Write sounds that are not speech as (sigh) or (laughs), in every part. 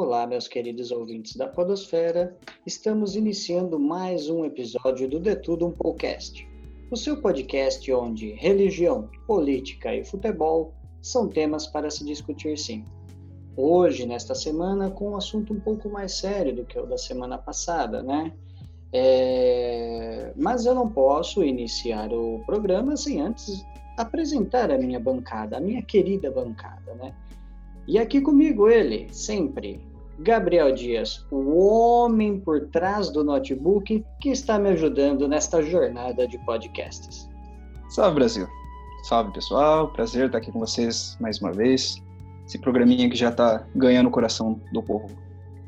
Olá, meus queridos ouvintes da Podosfera. Estamos iniciando mais um episódio do De Tudo Um Podcast, o seu podcast onde religião, política e futebol são temas para se discutir sim. Hoje, nesta semana, com um assunto um pouco mais sério do que o da semana passada, né? É... Mas eu não posso iniciar o programa sem antes apresentar a minha bancada, a minha querida bancada, né? E aqui comigo ele, sempre, Gabriel Dias, o homem por trás do notebook que está me ajudando nesta jornada de podcasts. Salve Brasil! Salve pessoal, prazer estar aqui com vocês mais uma vez. Esse programinha que já está ganhando o coração do povo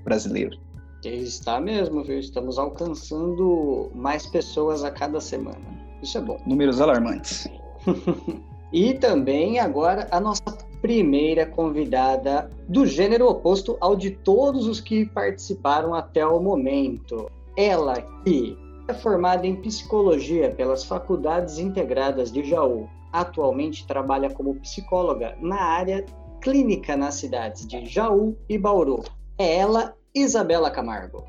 brasileiro. Está mesmo, viu? Estamos alcançando mais pessoas a cada semana. Isso é bom. Números alarmantes. (laughs) e também agora a nossa primeira convidada do gênero oposto ao de todos os que participaram até o momento. Ela que é formada em psicologia pelas Faculdades Integradas de Jaú. Atualmente trabalha como psicóloga na área clínica nas cidades de Jaú e Bauru. É ela, Isabela Camargo.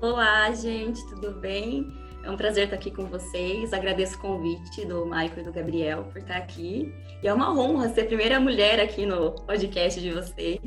Olá, gente, tudo bem? É um prazer estar aqui com vocês. Agradeço o convite do Michael e do Gabriel por estar aqui. E é uma honra ser a primeira mulher aqui no podcast de vocês.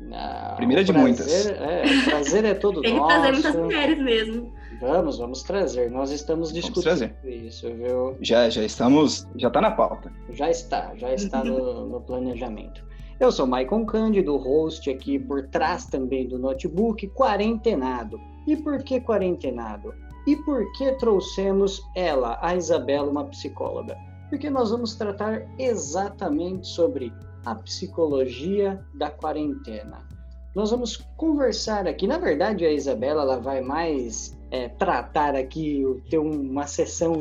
Não, primeira de prazer, muitas. É, o prazer é todo Tem nosso. Tem que trazer muitas mulheres mesmo. Vamos, vamos trazer. Nós estamos discutindo isso, viu? Já, já estamos, já está na pauta. Já está, já está no, no planejamento. Eu sou Maicon Cândido, host aqui por trás também do notebook, quarentenado. E por que quarentenado? E por que trouxemos ela, a Isabela, uma psicóloga? Porque nós vamos tratar exatamente sobre a psicologia da quarentena. Nós vamos conversar aqui. Na verdade, a Isabela ela vai mais é, tratar aqui, ter uma sessão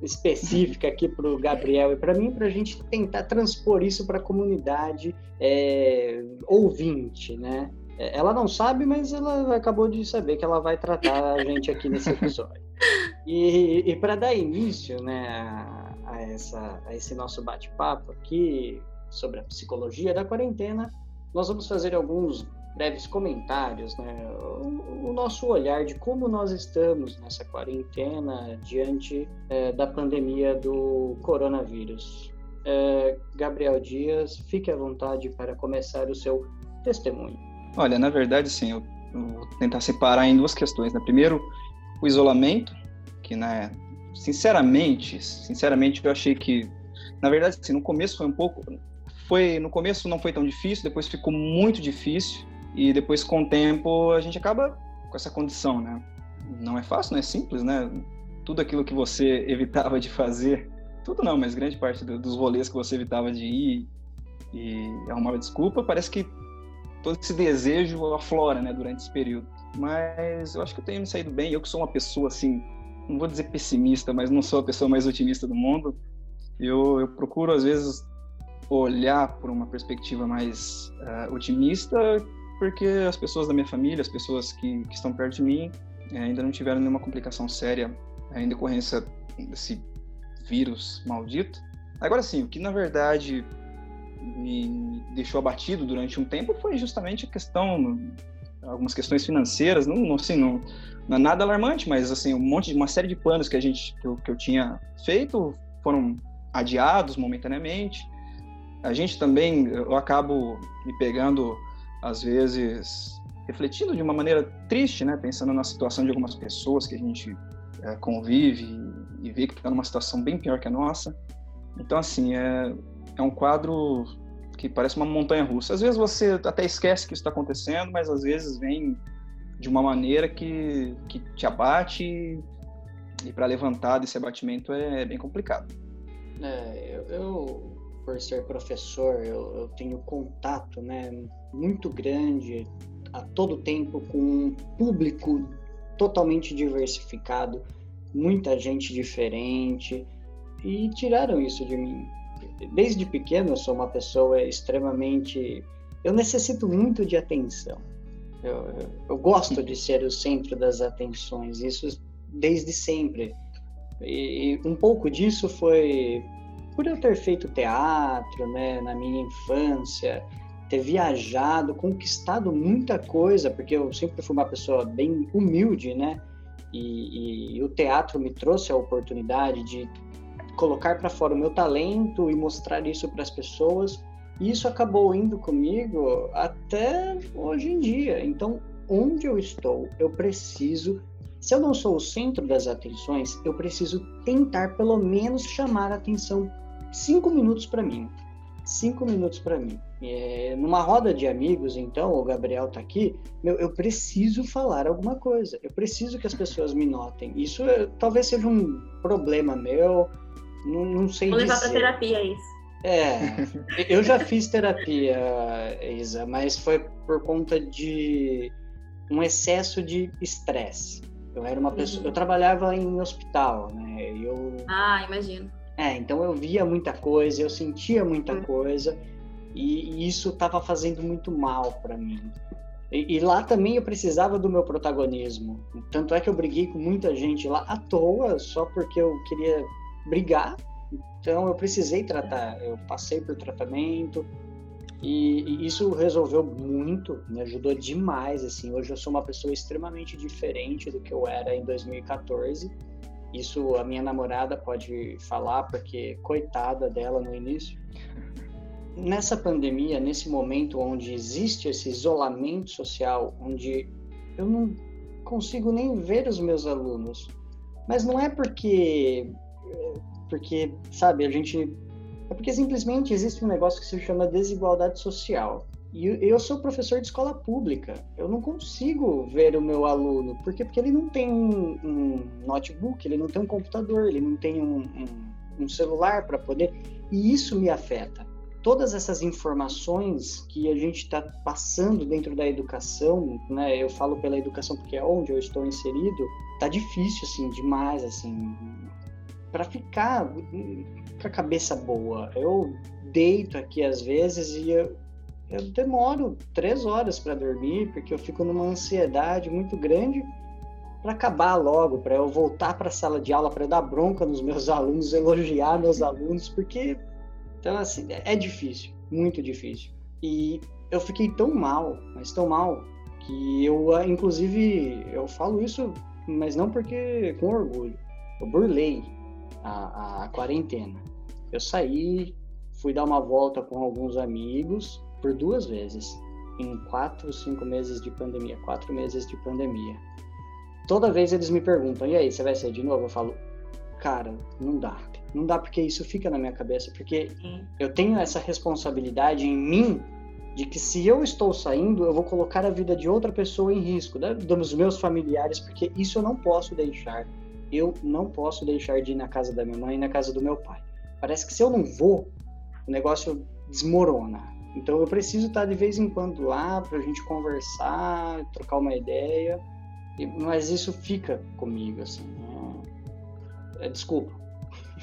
específica aqui para o Gabriel e para mim, para a gente tentar transpor isso para a comunidade é, ouvinte, né? Ela não sabe, mas ela acabou de saber que ela vai tratar a gente aqui nesse (laughs) episódio. E, e para dar início né, a, a, essa, a esse nosso bate-papo aqui sobre a psicologia da quarentena, nós vamos fazer alguns breves comentários, né, o, o nosso olhar de como nós estamos nessa quarentena diante é, da pandemia do coronavírus. É, Gabriel Dias, fique à vontade para começar o seu testemunho. Olha, na verdade, sim, eu, vou tentar separar em duas questões. Né? Primeiro, o isolamento, que, né, sinceramente, sinceramente, eu achei que, na verdade, assim, no começo foi um pouco, foi, no começo não foi tão difícil, depois ficou muito difícil e depois com o tempo a gente acaba com essa condição, né? Não é fácil, não é simples, né? Tudo aquilo que você (laughs) evitava de fazer, tudo não, mas grande parte dos rolês que você evitava de ir e arrumava desculpa, parece que todo esse desejo aflora, né, durante esse período. Mas eu acho que eu tenho me saído bem. Eu que sou uma pessoa assim, não vou dizer pessimista, mas não sou a pessoa mais otimista do mundo. Eu, eu procuro às vezes olhar por uma perspectiva mais uh, otimista, porque as pessoas da minha família, as pessoas que, que estão perto de mim, eh, ainda não tiveram nenhuma complicação séria em decorrência desse vírus maldito. Agora sim, o que na verdade me deixou abatido durante um tempo foi justamente a questão, algumas questões financeiras, não, não, assim, não, não é nada alarmante, mas assim, um monte de, uma série de planos que a gente, que eu, que eu tinha feito foram adiados momentaneamente. A gente também, eu acabo me pegando, às vezes, refletindo de uma maneira triste, né, pensando na situação de algumas pessoas que a gente é, convive e, e vê que está numa situação bem pior que a nossa. Então, assim, é, é um quadro que parece uma montanha russa. Às vezes você até esquece que isso está acontecendo, mas às vezes vem de uma maneira que, que te abate e para levantar desse abatimento é bem complicado. É, eu, eu, por ser professor, eu, eu, tenho contato né, muito grande a todo tempo com um público totalmente diversificado, muita gente diferente, e tiraram isso de mim desde pequeno eu sou uma pessoa extremamente. Eu necessito muito de atenção. Eu, eu, eu gosto de ser o centro das atenções, isso desde sempre. E, e um pouco disso foi por eu ter feito teatro, né, na minha infância. ter viajado, conquistado muita coisa, porque eu sempre fui uma pessoa bem humilde, né? E, e, e o teatro me trouxe a oportunidade de colocar para fora o meu talento e mostrar isso para as pessoas. E isso acabou indo comigo até hoje em dia. Então, onde eu estou, eu preciso. Se eu não sou o centro das atenções, eu preciso tentar pelo menos chamar a atenção cinco minutos para mim. Cinco minutos para mim. É, numa roda de amigos, então, o Gabriel tá aqui, meu, eu preciso falar alguma coisa. Eu preciso que as pessoas me notem. Isso é, talvez seja um problema meu, não, não sei Vou levar para terapia isso. É, (laughs) eu já fiz terapia, Isa, mas foi por conta de um excesso de estresse. Eu era uma pessoa, eu uhum. trabalhava em hospital, né? Eu, ah, imagino. É, então eu via muita coisa, eu sentia muita uhum. coisa e, e isso estava fazendo muito mal para mim. E, e, lá também eu precisava do meu protagonismo. Tanto é que eu briguei com muita gente lá à toa, só porque eu queria brigar. Então eu precisei tratar, eu passei por tratamento e, e isso resolveu muito, me ajudou demais. Assim, hoje eu sou uma pessoa extremamente diferente do que eu era em 2014. Isso a minha namorada pode falar, porque coitada dela no início. Nessa pandemia, nesse momento onde existe esse isolamento social, onde eu não consigo nem ver os meus alunos, mas não é porque porque, sabe, a gente. É porque simplesmente existe um negócio que se chama desigualdade social. E eu sou professor de escola pública. Eu não consigo ver o meu aluno. Por quê? Porque ele não tem um, um notebook, ele não tem um computador, ele não tem um, um, um celular para poder. E isso me afeta. Todas essas informações que a gente está passando dentro da educação, né? Eu falo pela educação porque é onde eu estou inserido. Tá difícil, assim, demais, assim para ficar com a cabeça boa. Eu deito aqui às vezes e eu, eu demoro três horas para dormir porque eu fico numa ansiedade muito grande para acabar logo, para eu voltar para a sala de aula, para dar bronca nos meus (laughs) alunos, elogiar meus alunos, porque então assim é difícil, muito difícil. E eu fiquei tão mal, mas tão mal que eu inclusive eu falo isso, mas não porque com orgulho. Eu burlei a, a quarentena. Eu saí, fui dar uma volta com alguns amigos por duas vezes, em quatro, cinco meses de pandemia, quatro meses de pandemia. Toda vez eles me perguntam, e aí, você vai sair de novo? Eu falo, cara, não dá. Não dá porque isso fica na minha cabeça, porque eu tenho essa responsabilidade em mim de que se eu estou saindo, eu vou colocar a vida de outra pessoa em risco, né? dos meus familiares, porque isso eu não posso deixar eu não posso deixar de ir na casa da minha mãe e na casa do meu pai. Parece que se eu não vou, o negócio desmorona. Então eu preciso estar de vez em quando lá para a gente conversar, trocar uma ideia. Mas isso fica comigo, assim. É... É, desculpa.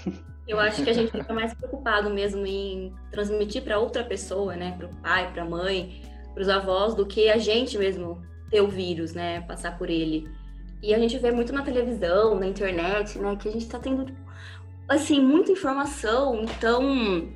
(laughs) Eu acho que a gente fica mais preocupado mesmo em transmitir para outra pessoa, né, para o pai, para a mãe, para os avós, do que a gente mesmo ter o vírus, né, passar por ele. E a gente vê muito na televisão, na internet, né, que a gente tá tendo, assim, muita informação, então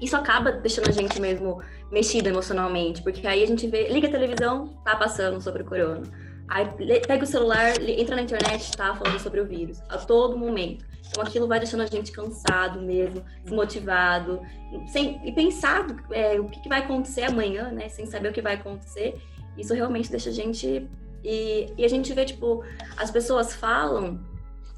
isso acaba deixando a gente mesmo mexida emocionalmente, porque aí a gente vê, liga a televisão, tá passando sobre o corona. Aí pega o celular, entra na internet, tá falando sobre o vírus, a todo momento. Então aquilo vai deixando a gente cansado mesmo, desmotivado, sem, e pensado é, o que vai acontecer amanhã, né, sem saber o que vai acontecer. Isso realmente deixa a gente e, e a gente vê, tipo, as pessoas falam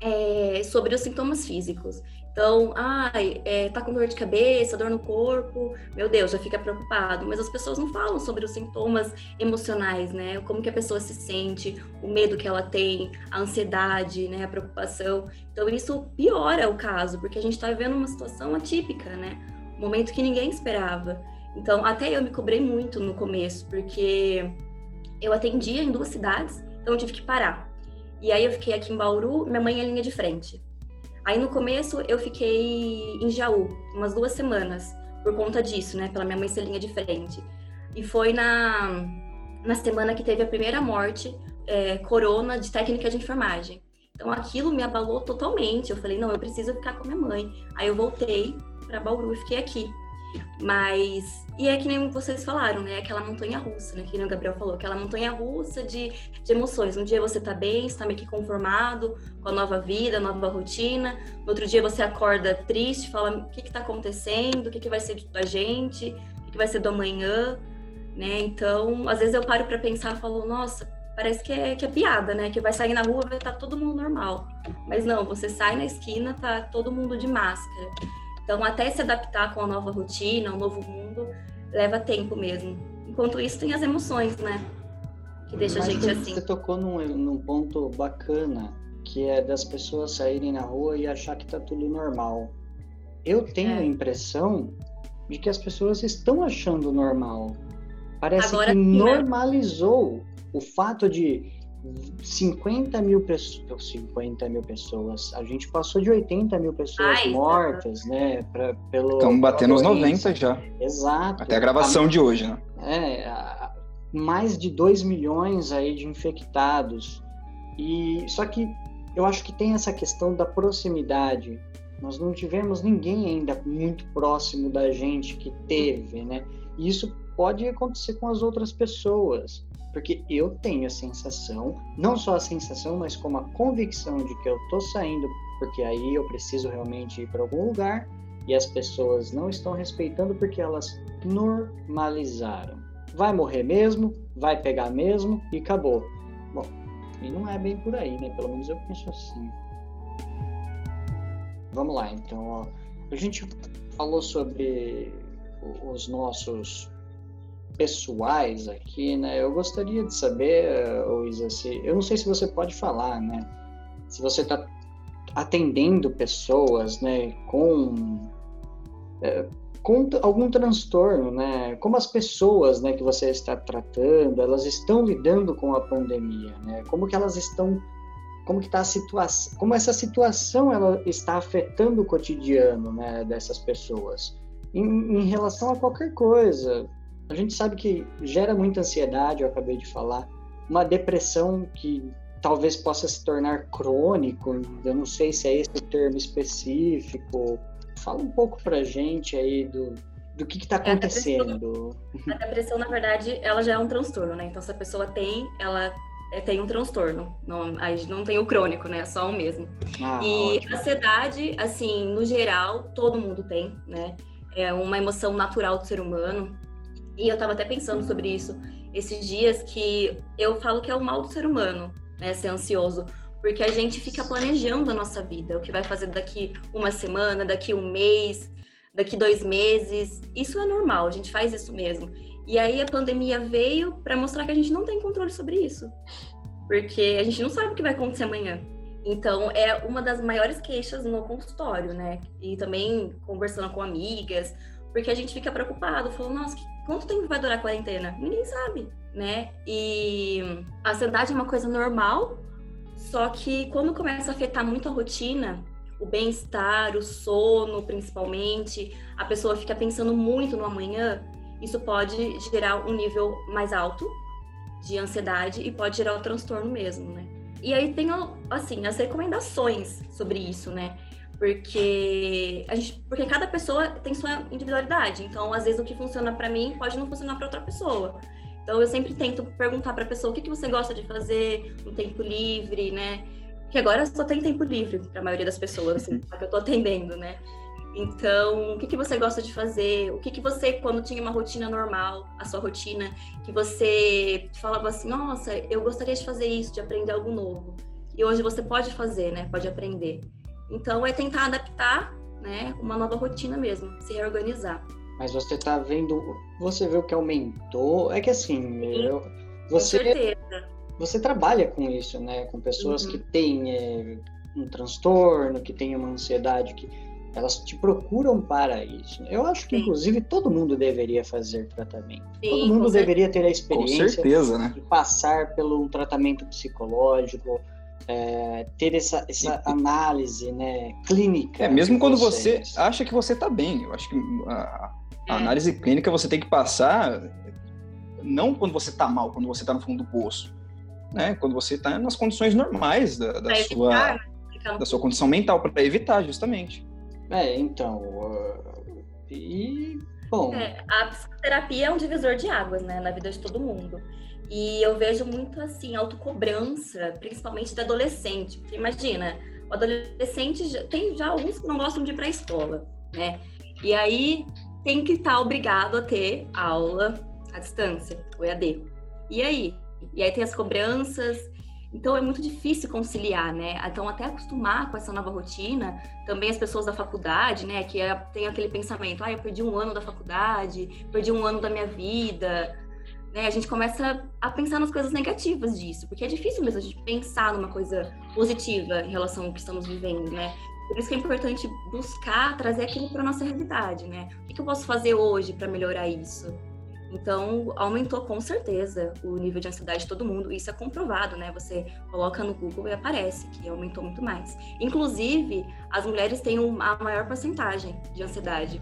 é, sobre os sintomas físicos. Então, ai, é, tá com dor de cabeça, dor no corpo, meu Deus, já fica preocupado. Mas as pessoas não falam sobre os sintomas emocionais, né? Como que a pessoa se sente, o medo que ela tem, a ansiedade, né? A preocupação. Então, isso piora o caso, porque a gente tá vivendo uma situação atípica, né? Um momento que ninguém esperava. Então, até eu me cobrei muito no começo, porque eu atendia em duas cidades, então eu tive que parar. E aí eu fiquei aqui em Bauru, minha mãe é linha de frente. Aí no começo eu fiquei em Jaú, umas duas semanas, por conta disso, né? Pela minha mãe ser linha de frente. E foi na, na semana que teve a primeira morte é, corona de técnica de enfermagem. Então aquilo me abalou totalmente. Eu falei, não, eu preciso ficar com minha mãe. Aí eu voltei para Bauru e fiquei aqui. Mas, e é que nem vocês falaram, né? Aquela montanha russa, né? Que nem o Gabriel falou, aquela montanha russa de, de emoções. Um dia você tá bem, está meio que conformado com a nova vida, a nova rotina. No outro dia você acorda triste, fala o que que tá acontecendo, o que que vai ser da gente, o que, que vai ser do amanhã, né? Então, às vezes eu paro para pensar e falo, nossa, parece que é, que é piada, né? Que vai sair na rua vai estar tá todo mundo normal. Mas não, você sai na esquina, tá todo mundo de máscara. Então, até se adaptar com a nova rotina, o novo mundo, leva tempo mesmo. Enquanto isso, tem as emoções, né? Que deixa Mas a gente assim. Você tocou num, num ponto bacana, que é das pessoas saírem na rua e achar que tá tudo normal. Eu tenho é. a impressão de que as pessoas estão achando normal. Parece Agora, que né? normalizou né? o fato de 50 mil pessoas, 50 mil pessoas, a gente passou de 80 mil pessoas Ai, mortas, tá. né? Pra, pelo, Estamos batendo os 90 já. Exato. Até a gravação a, de hoje, né? É, a, mais de 2 milhões aí de infectados. E só que eu acho que tem essa questão da proximidade. Nós não tivemos ninguém ainda muito próximo da gente que teve, né? E isso pode acontecer com as outras pessoas. Porque eu tenho a sensação, não só a sensação, mas como a convicção de que eu tô saindo, porque aí eu preciso realmente ir para algum lugar e as pessoas não estão respeitando porque elas normalizaram. Vai morrer mesmo, vai pegar mesmo e acabou. Bom, e não é bem por aí, né? Pelo menos eu penso assim. Vamos lá, então, ó. A gente falou sobre os nossos pessoais aqui, né? Eu gostaria de saber, Luísa, se eu não sei se você pode falar, né? Se você está atendendo pessoas, né, com é, com algum transtorno, né? Como as pessoas, né, que você está tratando, elas estão lidando com a pandemia, né? Como que elas estão como que está a situação, como essa situação ela está afetando o cotidiano, né, dessas pessoas em, em relação a qualquer coisa, a gente sabe que gera muita ansiedade, eu acabei de falar, uma depressão que talvez possa se tornar crônico, eu não sei se é esse o termo específico. Fala um pouco pra gente aí do, do que está acontecendo. A depressão, a depressão, na verdade, ela já é um transtorno, né? Então, se a pessoa tem, ela é, tem um transtorno. Não, aí não tem o crônico, né? É só um mesmo. Ah, e ótimo. ansiedade, assim, no geral, todo mundo tem, né? É uma emoção natural do ser humano. E eu estava até pensando sobre isso esses dias, que eu falo que é o mal do ser humano, né, ser ansioso. Porque a gente fica planejando a nossa vida, o que vai fazer daqui uma semana, daqui um mês, daqui dois meses. Isso é normal, a gente faz isso mesmo. E aí a pandemia veio para mostrar que a gente não tem controle sobre isso. Porque a gente não sabe o que vai acontecer amanhã. Então, é uma das maiores queixas no consultório, né? E também conversando com amigas, porque a gente fica preocupado, falando, nossa, quanto tempo vai durar a quarentena? Ninguém sabe, né? E a ansiedade é uma coisa normal, só que quando começa a afetar muito a rotina, o bem-estar, o sono, principalmente, a pessoa fica pensando muito no amanhã, isso pode gerar um nível mais alto de ansiedade e pode gerar o transtorno mesmo, né? E aí tem, assim, as recomendações sobre isso, né? Porque, a gente, porque cada pessoa tem sua individualidade. Então, às vezes, o que funciona para mim pode não funcionar para outra pessoa. Então, eu sempre tento perguntar para a pessoa o que, que você gosta de fazer no tempo livre, né? Que agora só tem tempo livre para a maioria das pessoas, assim, (laughs) que eu estou atendendo, né? Então, o que, que você gosta de fazer? O que, que você, quando tinha uma rotina normal, a sua rotina, que você falava assim, nossa, eu gostaria de fazer isso, de aprender algo novo. E hoje você pode fazer, né? Pode aprender. Então é tentar adaptar, né, uma nova rotina mesmo, se reorganizar. Mas você está vendo, você vê o que aumentou, é que assim, eu, você, com certeza. você trabalha com isso, né, com pessoas uhum. que têm é, um transtorno, que têm uma ansiedade, que elas te procuram para isso. Eu acho que, Sim. inclusive, todo mundo deveria fazer tratamento. Sim, todo mundo deveria ter a experiência certeza, né? de passar pelo um tratamento psicológico, é, ter essa, essa análise né, clínica. É, mesmo quando você acha que você está bem. Eu acho que a, a é. análise clínica você tem que passar não quando você está mal, quando você está no fundo do poço. Né? Quando você está nas condições normais da, da sua, evitar, né? da sua condição mental, para evitar, justamente. É, então. Uh, e Bom. É, a psicoterapia é um divisor de águas, né, na vida de todo mundo. E eu vejo muito assim, autocobrança, principalmente da adolescente. Porque imagina, o adolescente tem já alguns que não gostam de ir para a escola, né? E aí tem que estar tá obrigado a ter aula à distância, o EAD. E aí? E aí tem as cobranças, então é muito difícil conciliar, né? Então até acostumar com essa nova rotina, também as pessoas da faculdade, né, que é, tem aquele pensamento, ah, eu perdi um ano da faculdade, perdi um ano da minha vida, né? A gente começa a pensar nas coisas negativas disso, porque é difícil mesmo a gente pensar numa coisa positiva em relação ao que estamos vivendo, né? Por isso que é importante buscar trazer aquilo para nossa realidade, né? O que eu posso fazer hoje para melhorar isso? Então, aumentou com certeza o nível de ansiedade de todo mundo. Isso é comprovado, né? Você coloca no Google e aparece que aumentou muito mais. Inclusive, as mulheres têm a maior porcentagem de ansiedade.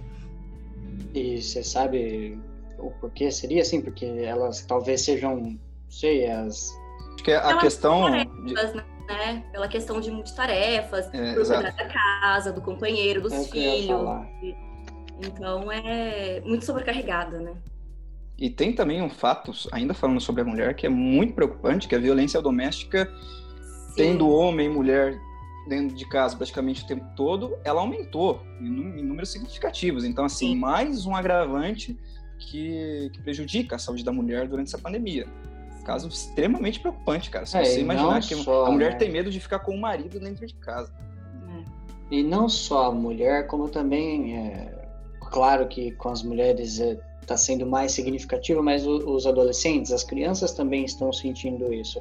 E você sabe o porquê seria assim? Porque elas talvez sejam, não sei, as. Acho que é a Elas questão. Tarefas, de... né? Pela questão de multitarefas, é, por cuidar da casa, do companheiro, dos é filhos. Então é muito sobrecarregada, né? E tem também um fato, ainda falando sobre a mulher, que é muito preocupante, que é a violência doméstica, Sim. tendo homem e mulher dentro de casa praticamente o tempo todo, ela aumentou em, números significativos. Então, assim, Sim. mais um agravante que, que, prejudica a saúde da mulher durante essa pandemia. Caso extremamente preocupante, cara. Se é, você imaginar que só, a mulher né? tem medo de ficar com o marido dentro de casa. E não só a mulher, como também, é, claro que com as mulheres é, está sendo mais significativa, mas os adolescentes, as crianças também estão sentindo isso.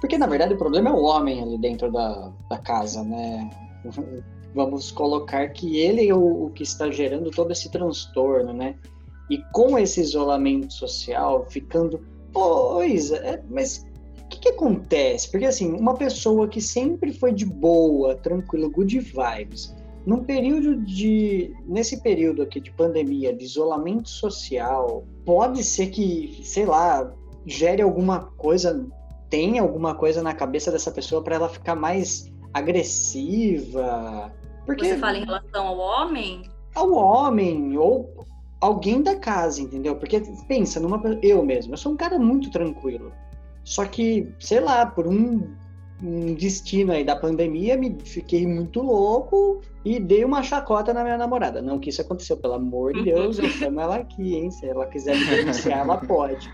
Porque, na verdade, o problema é o homem ali dentro da, da casa, né? Vamos colocar que ele é o, o que está gerando todo esse transtorno, né? E com esse isolamento social, ficando. Pois, é, mas o que, que, acontece? Porque, assim, uma pessoa que sempre foi de boa, tranquila, good vibes, num período de. Nesse período aqui de pandemia, de isolamento social, pode ser que, sei lá, gere alguma coisa, tenha alguma coisa na cabeça dessa pessoa para ela ficar mais agressiva. Porque, Você fala em relação ao homem? Ao homem, ou alguém da casa, entendeu? Porque pensa numa. Eu mesmo, eu sou um cara muito tranquilo. Só que, sei lá, por um um destino aí da pandemia, me fiquei muito louco e dei uma chacota na minha namorada. Não que isso aconteceu, pelo amor de Deus, eu chamo ela aqui, hein? Se ela quiser me denunciar, ela (laughs) pode.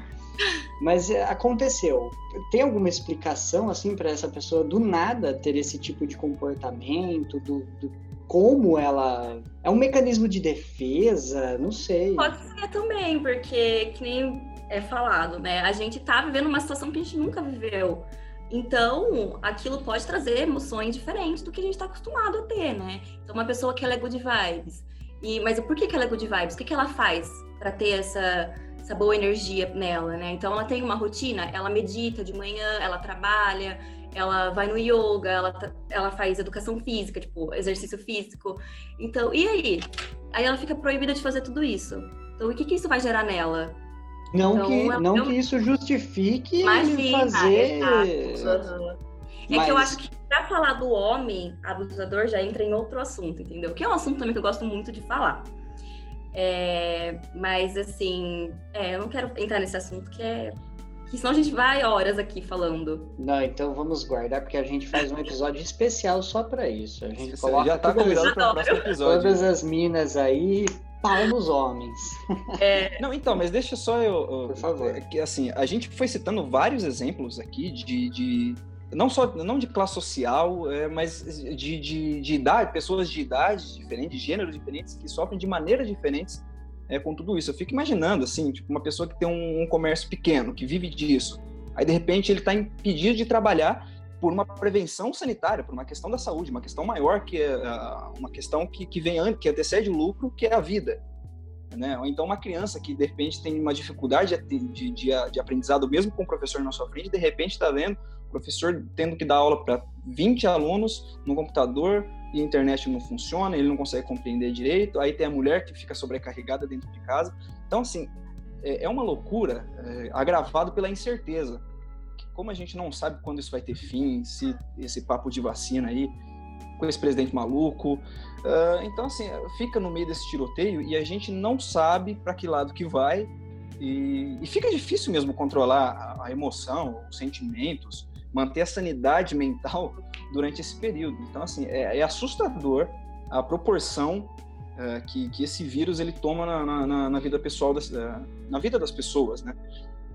Mas é, aconteceu. Tem alguma explicação assim para essa pessoa do nada ter esse tipo de comportamento, do, do como ela é um mecanismo de defesa? Não sei. Pode ser também, porque que nem é falado, né? A gente tá vivendo uma situação que a gente nunca viveu. Então, aquilo pode trazer emoções diferentes do que a gente está acostumado a ter, né? Então, uma pessoa que ela é good vibes. E, mas por que, que ela é good vibes? O que, que ela faz para ter essa, essa boa energia nela, né? Então, ela tem uma rotina, ela medita de manhã, ela trabalha, ela vai no yoga, ela, ela faz educação física, tipo, exercício físico. Então, e aí? Aí ela fica proibida de fazer tudo isso. Então, o que, que isso vai gerar nela? Não, então, que, é não que isso justifique Imagina, fazer. Uhum. É Mas... que eu acho que para falar do homem abusador já entra em outro assunto, entendeu? Que é um assunto também que eu gosto muito de falar. É, mas assim, é, eu não quero entrar nesse assunto que é. Que senão a gente vai horas aqui falando. Não, então vamos guardar, porque a gente faz um episódio especial só para isso. A gente Você coloca já tá convidado para o próximo episódio. Todas as minas aí pau nos homens. É... Não, então, mas deixa só eu. eu Por favor. É que, assim, a gente foi citando vários exemplos aqui de. de não só não de classe social, é, mas de, de, de, idade, pessoas de idades diferentes, de gêneros diferentes, que sofrem de maneiras diferentes é, com tudo isso. Eu fico imaginando, assim, tipo, uma pessoa que tem um, um comércio pequeno, que vive disso, aí de repente ele está impedido de trabalhar por uma prevenção sanitária, por uma questão da saúde, uma questão maior que é uma questão que, que vem antes, que antecede o lucro, que é a vida. Né? Ou então uma criança que de repente tem uma dificuldade de, de, de, de aprendizado mesmo com o professor na sua frente, de repente está vendo o professor tendo que dar aula para 20 alunos no computador e a internet não funciona, ele não consegue compreender direito, aí tem a mulher que fica sobrecarregada dentro de casa. Então, assim, é, é uma loucura é, agravado pela incerteza como a gente não sabe quando isso vai ter fim, se esse papo de vacina aí com esse presidente maluco. Uh, então, assim, fica no meio desse tiroteio e a gente não sabe para que lado que vai. E, e, fica difícil mesmo controlar a, a, emoção, os sentimentos, manter a sanidade mental durante esse período. Então, assim, é, é assustador a proporção uh, que, que esse vírus ele toma na, na, na vida pessoal, das, uh, na vida das pessoas, né?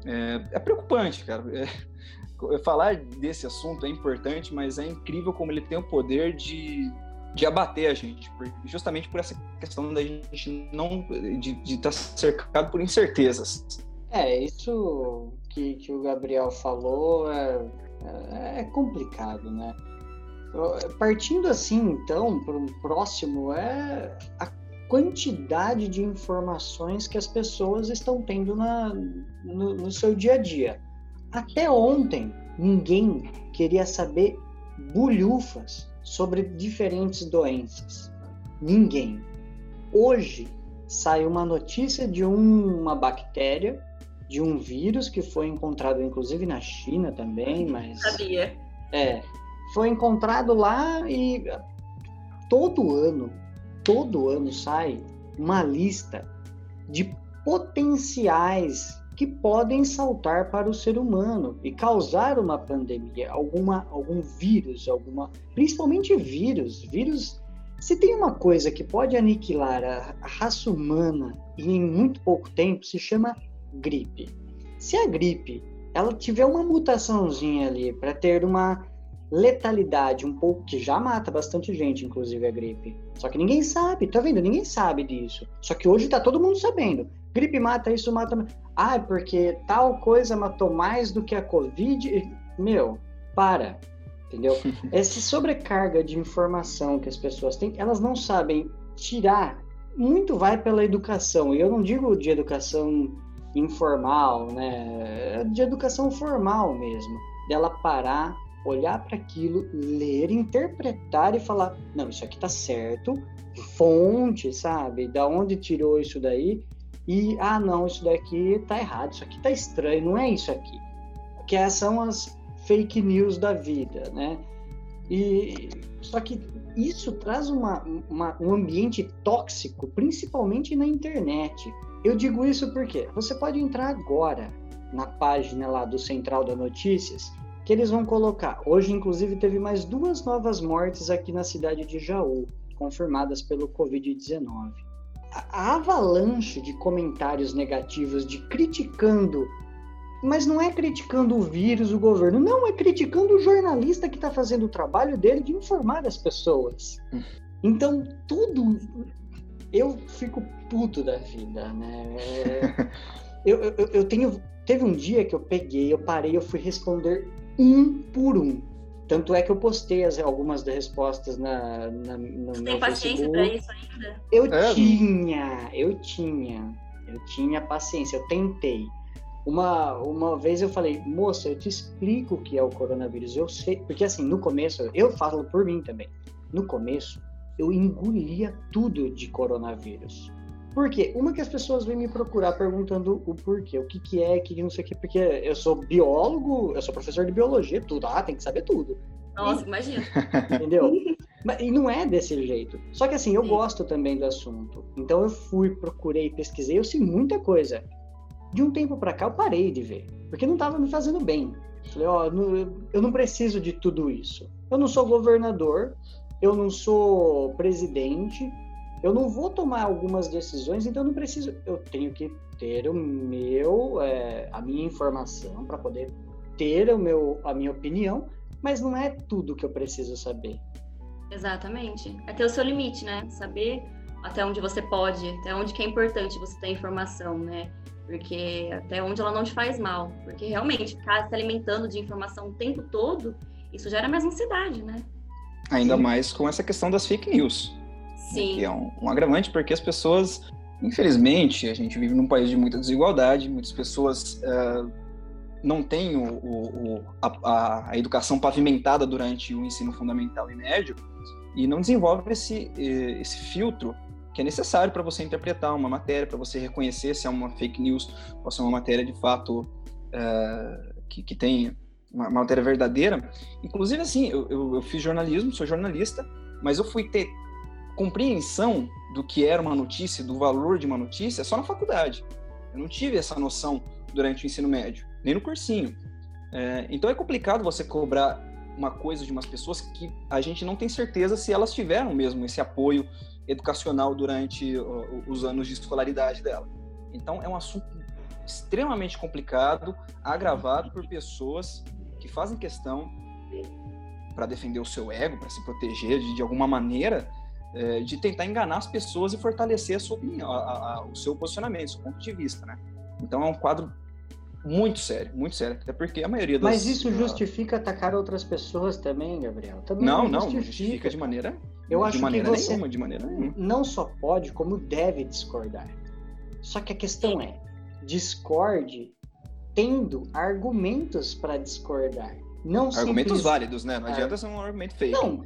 É, é preocupante, cara. É, falar desse assunto é importante, mas é incrível como ele tem o poder de, de abater a gente, justamente por essa questão da gente não de estar tá cercado por incertezas. É, isso que, que o Gabriel falou é, é, é complicado, né? Partindo assim, então, para o próximo, é a quantidade de informações que as pessoas estão tendo na, no, no seu dia a dia. Até ontem, ninguém queria saber bulhufas sobre diferentes doenças. Ninguém. Hoje sai uma notícia de um, uma bactéria, de um vírus que foi encontrado inclusive na China também, mas. Sabia. É. Foi encontrado lá e todo ano, todo ano sai uma lista de potenciais que podem saltar para o ser humano e causar uma pandemia, alguma, algum vírus, alguma, principalmente vírus. Vírus, se tem uma coisa que pode aniquilar a, raça humana em muito pouco tempo, se chama gripe. Se a gripe ela tiver uma mutaçãozinha ali para ter uma letalidade um pouco que já mata bastante gente, inclusive a gripe. Só que ninguém sabe, tá vendo? Ninguém sabe disso. Só que hoje tá todo mundo sabendo. Gripe mata isso, mata. Ah, porque tal coisa matou mais do que a Covid. Meu, para. Entendeu? (laughs) Essa sobrecarga de informação que as pessoas têm, elas não sabem tirar. Muito vai pela educação. E eu não digo de educação informal, né? É de educação formal mesmo. Dela parar, olhar para aquilo, ler, interpretar e falar: não, isso aqui tá certo, fonte, sabe? Da onde tirou isso daí? e ah não, isso daqui tá errado, isso aqui tá estranho, não é isso aqui. Que são as fake news da vida, né? E só que isso traz uma, uma, um ambiente tóxico, principalmente na internet. Eu digo isso porque você pode entrar agora na página lá do Central da Notícias, que eles vão colocar. Hoje, inclusive, teve mais duas novas mortes aqui na cidade de Jaú, confirmadas pelo Covid-19 a avalanche de comentários negativos, de criticando, mas não é criticando o vírus, o governo, não, é criticando o jornalista que está fazendo o trabalho dele de informar as pessoas. Então, tudo. Eu fico puto da vida, né? É, (laughs) eu, eu, eu tenho. Teve um dia que eu peguei, eu parei, eu fui responder um por um tanto é que eu postei as, algumas das respostas na, na, no Você meu tem paciência para isso ainda? Eu é, tinha, eu tinha. Eu tinha paciência, eu tentei. Uma, uma vez eu falei, moça, eu te explico o que é o coronavírus. Eu sei, porque assim, no começo, eu falo por mim também. No começo, eu engolia tudo de coronavírus. Por quê? Uma que as pessoas vêm me procurar perguntando o porquê, o que que é, que não sei o quê, porque eu sou biólogo, eu sou professor de biologia, tudo, ah, tem que saber tudo. Nossa, imagina. (laughs) Entendeu? e não é desse jeito. Só que assim, eu Sim. gosto também do assunto. Então eu fui, procurei, pesquisei, eu sei muita coisa. De um tempo para cá eu parei de ver, porque não estava me fazendo bem. Falei, ó, oh, eu não preciso de tudo isso. Eu não sou governador, eu não sou presidente, eu não vou tomar algumas decisões, então eu não preciso. Eu tenho que ter o meu, é, a minha informação para poder ter o meu, a minha opinião, mas não é tudo que eu preciso saber. Exatamente. É ter o seu limite, né? Saber até onde você pode, até onde que é importante você ter informação, né? Porque até onde ela não te faz mal. Porque realmente, ficar se alimentando de informação o tempo todo, isso gera mais ansiedade, né? Ainda mais com essa questão das fake news. Sim. Que é um, um agravante porque as pessoas, infelizmente, a gente vive num país de muita desigualdade, muitas pessoas uh, não têm o, o, a, a, educação pavimentada durante o ensino fundamental e médio e não desenvolve esse, esse filtro que é necessário para você interpretar uma matéria, para você reconhecer se é uma fake news ou se é uma matéria de fato uh, que, que tem uma matéria verdadeira. Inclusive, assim, eu, eu, eu, fiz jornalismo, sou jornalista, mas eu fui ter compreensão do que era uma notícia, do valor de uma notícia, só na faculdade. Eu não tive essa noção durante o ensino médio, nem no cursinho. É, então é complicado você cobrar uma coisa de umas pessoas que a gente não tem certeza se elas tiveram mesmo esse apoio educacional durante os anos de escolaridade dela. Então é um assunto extremamente complicado, agravado por pessoas que fazem questão para defender o seu ego, para se proteger de, de alguma maneira, é, de tentar enganar as pessoas e fortalecer a sua opinião, a, a, o seu posicionamento, o seu ponto de vista, né? Então é um quadro muito sério, muito sério, até porque a maioria das... Mas isso justifica atacar outras pessoas também, Gabriel? Também não, não, justifica. não justifica de maneira, Eu de acho maneira que você nenhuma, de maneira nenhuma. Não só pode, como deve discordar. Só que a questão é, discorde tendo argumentos para discordar. Não argumentos simples... válidos, né? Não adianta ser um argumento fake. Não,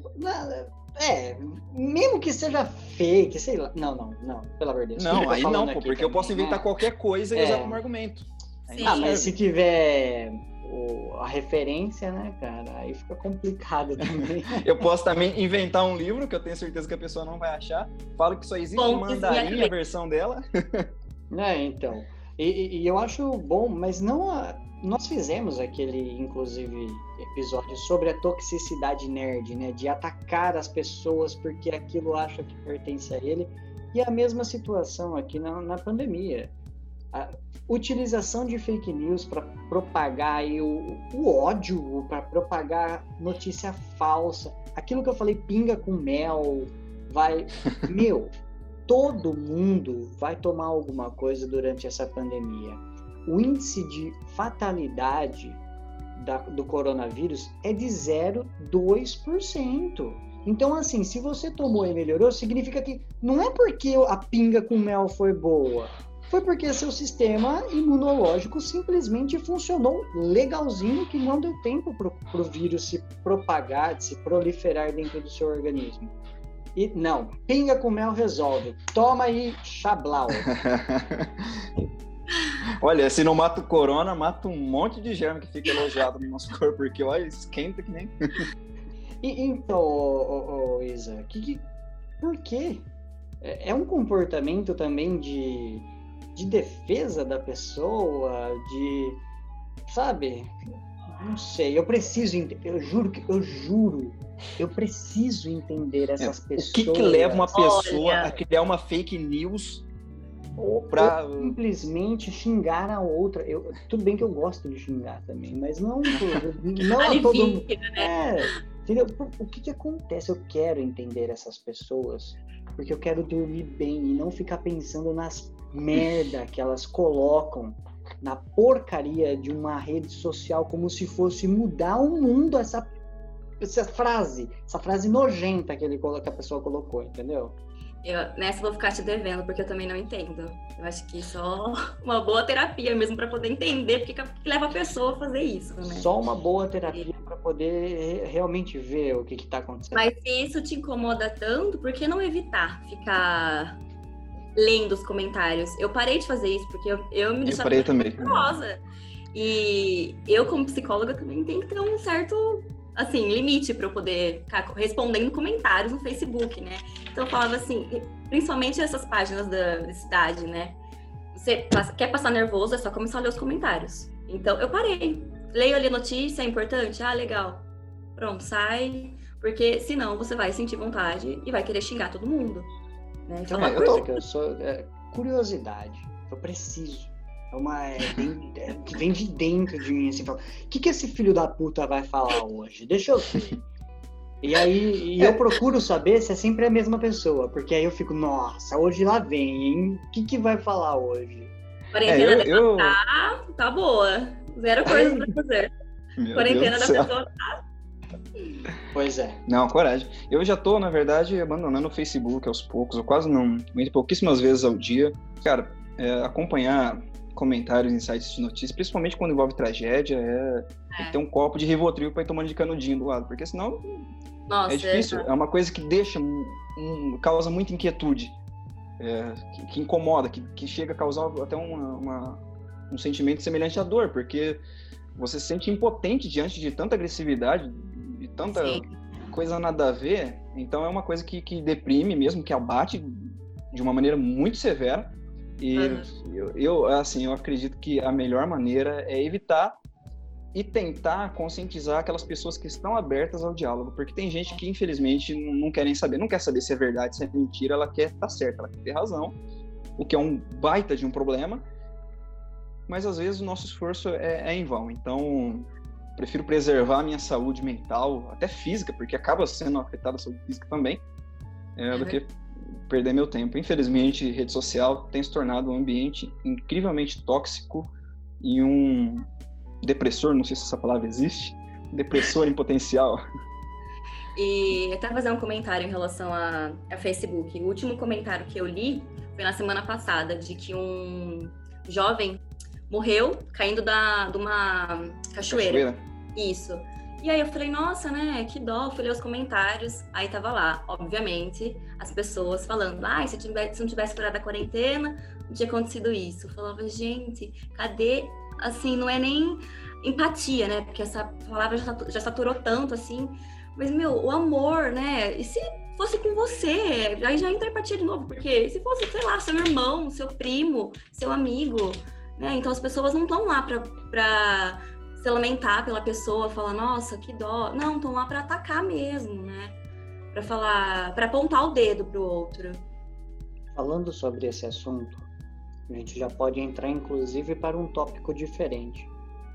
é, mesmo que seja fake, sei lá. Não, não, não, pelo amor de Deus. Não, aí não, pô, porque também, eu posso inventar né? qualquer coisa e É. usar como argumento. Aí Ah, mas se tiver o- a referência, né, cara, aí fica complicado também. (laughs) Eu posso também inventar um livro que eu tenho certeza que a pessoa não vai achar. Falo que só existe Bom, mandarim a versão dela. né, então. E, e- e eu acho bom, mas não a- nós fizemos aquele, inclusive, episódio sobre a toxicidade nerd, né? De atacar as pessoas porque aquilo acha que pertence a ele. E a mesma situação aqui na, na pandemia. A utilização de fake news para propagar o, o ódio, para propagar notícia falsa. Aquilo que eu falei, pinga com mel, vai. (laughs) Meu, todo mundo vai tomar alguma coisa durante essa pandemia. O índice de fatalidade da- do coronavírus é de 0,2%. Então, assim, se você tomou e melhorou, significa que não é porque a pinga com mel foi boa, foi porque seu sistema imunológico simplesmente funcionou legalzinho, que não deu tempo para o vírus se propagar, de se proliferar dentro do seu organismo. E não, pinga com mel resolve. Toma aí, chablau. (laughs) Olha, se não mata o corona, mata um monte de germe que fica elogiado no nosso corpo, porque olha, esquenta que nem. E, então, ô, ô, Isa, que, que- por quê? É é um comportamento também de, de defesa da pessoa, de. Sabe? Não sei, eu preciso entender. Eu juro que eu juro. Eu preciso entender essas É, O pessoas. que, que leva uma pessoa Olha. a criar uma fake news ou, pra- ou simplesmente xingar a outra. Eu, tudo bem que eu gosto de xingar também, mas não, (laughs) não a todo mundo. Né? É, entendeu? O que que acontece? Eu quero entender essas pessoas, porque eu quero dormir bem e não ficar pensando nas merda que elas colocam na porcaria de uma rede social como se fosse mudar o mundo essa essa frase, essa frase nojenta que ele que a pessoa colocou, entendeu? Eu, nessa eu vou ficar te devendo, porque eu também não entendo. Eu acho que só (laughs) uma boa terapia mesmo para poder entender porque que leva a pessoa a fazer isso, né? Só uma boa terapia para poder re- realmente ver o que que tá acontecendo. Mas se isso te incomoda tanto, por que não evitar ficar lendo os comentários? Eu parei de fazer isso porque eu, eu me deixava nervosa. E eu, como psicóloga, também tenho que ter um certo assim, limite para eu poder ficar respondendo comentários no Facebook, né? Então eu falava assim, principalmente essas páginas da, da cidade, né? Você quer passar nervoso, é só começar a ler os comentários. Então eu parei. Leio ali a notícia, é importante? Ah, legal. Pronto, sai. Porque senão você vai sentir vontade e vai querer xingar todo mundo. Né? E uma eu tô- eu sou. é, curiosidade. Eu preciso. É uma. É, bem- é, que vem de dentro de mim, assim, fala, o que, que esse filho da puta vai falar hoje? Deixa eu ver. E aí e eu procuro saber se é sempre a mesma pessoa, porque aí eu fico, nossa, hoje lá vem, hein? O que, que vai falar hoje? É, quarentena eu, da eu... tá, tá boa. Zero coisa pra fazer. Meu Quarentena Deus da pessoa tá. Pois é. Não, coragem. Eu já tô, na verdade, abandonando o Facebook aos poucos. Eu quase não, muito pouquíssimas vezes ao dia. Cara, é, acompanhar comentários em sites de notícias, principalmente quando envolve tragédia, é, tem que ter um copo de Rivotril pra ir tomando de canudinho do lado, porque senão Nossa, é difícil. É uma coisa que deixa, um- causa muita inquietude, é, que, que incomoda, que, que chega a causar até uma, uma- um sentimento semelhante à dor, porque você se sente impotente diante de tanta agressividade, de tanta Sim. coisa nada a ver. Então é uma coisa que, que deprime mesmo, que abate de uma maneira muito severa. E uhum. eu, eu, assim, eu acredito que a melhor maneira é evitar e tentar conscientizar aquelas pessoas que estão abertas ao diálogo, porque tem gente que infelizmente não querem saber, não quer saber se é verdade, se é mentira, ela quer estar tá certa, ela quer ter razão, o que é um baita de um problema, mas às vezes o nosso esforço é, é em vão. Então, prefiro preservar a minha saúde mental, até física, porque acaba sendo afetada a saúde física também, é, do que perder meu tempo. Infelizmente, rede social tem se tornado um ambiente incrivelmente tóxico e um depressor, não sei se essa palavra existe, depressor em potencial. (laughs) E até fazer um comentário em relação a, a, Facebook. O último comentário que eu li foi na semana passada, de que um jovem morreu caindo da, de uma cachoeira. cachoeira. Isso. E aí eu falei, nossa, né, que dó, fui ler os comentários, aí tava lá, obviamente, as pessoas falando, ah, se, se não tivesse curado a quarentena, não tinha acontecido isso. Eu falava, gente, cadê assim, não é nem empatia, né? Porque essa palavra já, já saturou tanto, assim. Mas, meu, o amor, né? E se fosse com você? Aí já entra empatia de novo, porque se fosse, sei lá, seu irmão, seu primo, seu amigo, né? Então as pessoas não estão lá pra, pra se lamentar pela pessoa, falar, nossa, que dó. Não, estão lá para atacar mesmo, né? Para falar, para apontar o dedo pro outro. Falando sobre esse assunto, a gente já pode entrar, inclusive, para um tópico diferente.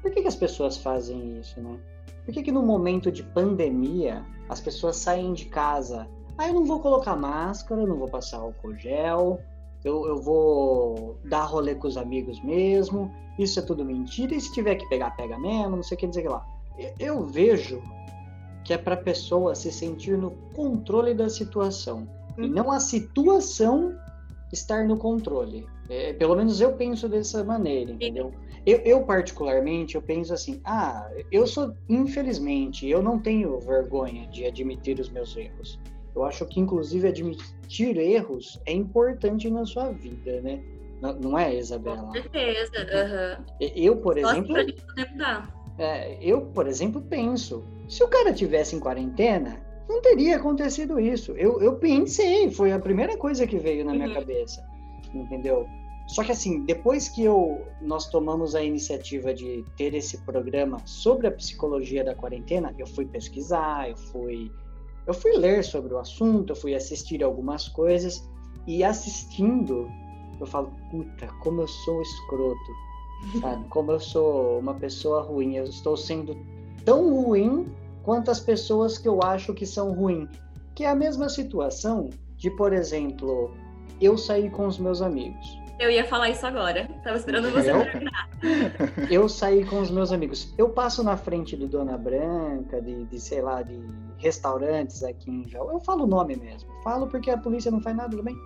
Por que, que as pessoas fazem isso, né? Por que, que no momento de pandemia as pessoas saem de casa? Ah, eu não vou colocar máscara, eu não vou passar álcool gel, eu, eu vou dar rolê com os amigos mesmo, isso é tudo mentira, e se tiver que pegar, pega mesmo, não sei o que dizer que lá. Eu vejo que é para a pessoa se sentir no controle da situação, e uhum. não a situação estar no controle. É, pelo menos eu penso dessa maneira, entendeu? Eu, eu, particularmente, eu penso assim, ah, eu sou, infelizmente, eu não tenho vergonha de admitir os meus erros. Eu acho que, inclusive, admitir erros é importante na sua vida, né? Não, é, Isabela? Com certeza. Uhum. Eu, por Só exemplo. É, eu, por exemplo, penso, se o cara tivesse em quarentena, não teria acontecido isso. Eu, eu pensei, foi a primeira coisa que veio na minha uhum. cabeça entendeu? Só que assim, depois que eu, nós tomamos a iniciativa de ter esse programa sobre a psicologia da quarentena, eu fui pesquisar, eu fui, eu fui ler sobre o assunto, eu fui assistir algumas coisas e assistindo, eu falo, puta, como eu sou escroto, (laughs) sabe? Como eu sou uma pessoa ruim, eu estou sendo tão ruim quanto as pessoas que eu acho que são ruins. Que é a mesma situação de, por exemplo, eu saí com os meus amigos. Eu ia falar isso agora. Tava esperando você eu? terminar. Eu saí com os meus amigos. Eu passo na frente do Dona Branca, de, de sei lá, de restaurantes aqui em Jaú. Eu falo o nome mesmo. Falo porque a polícia não faz nada também.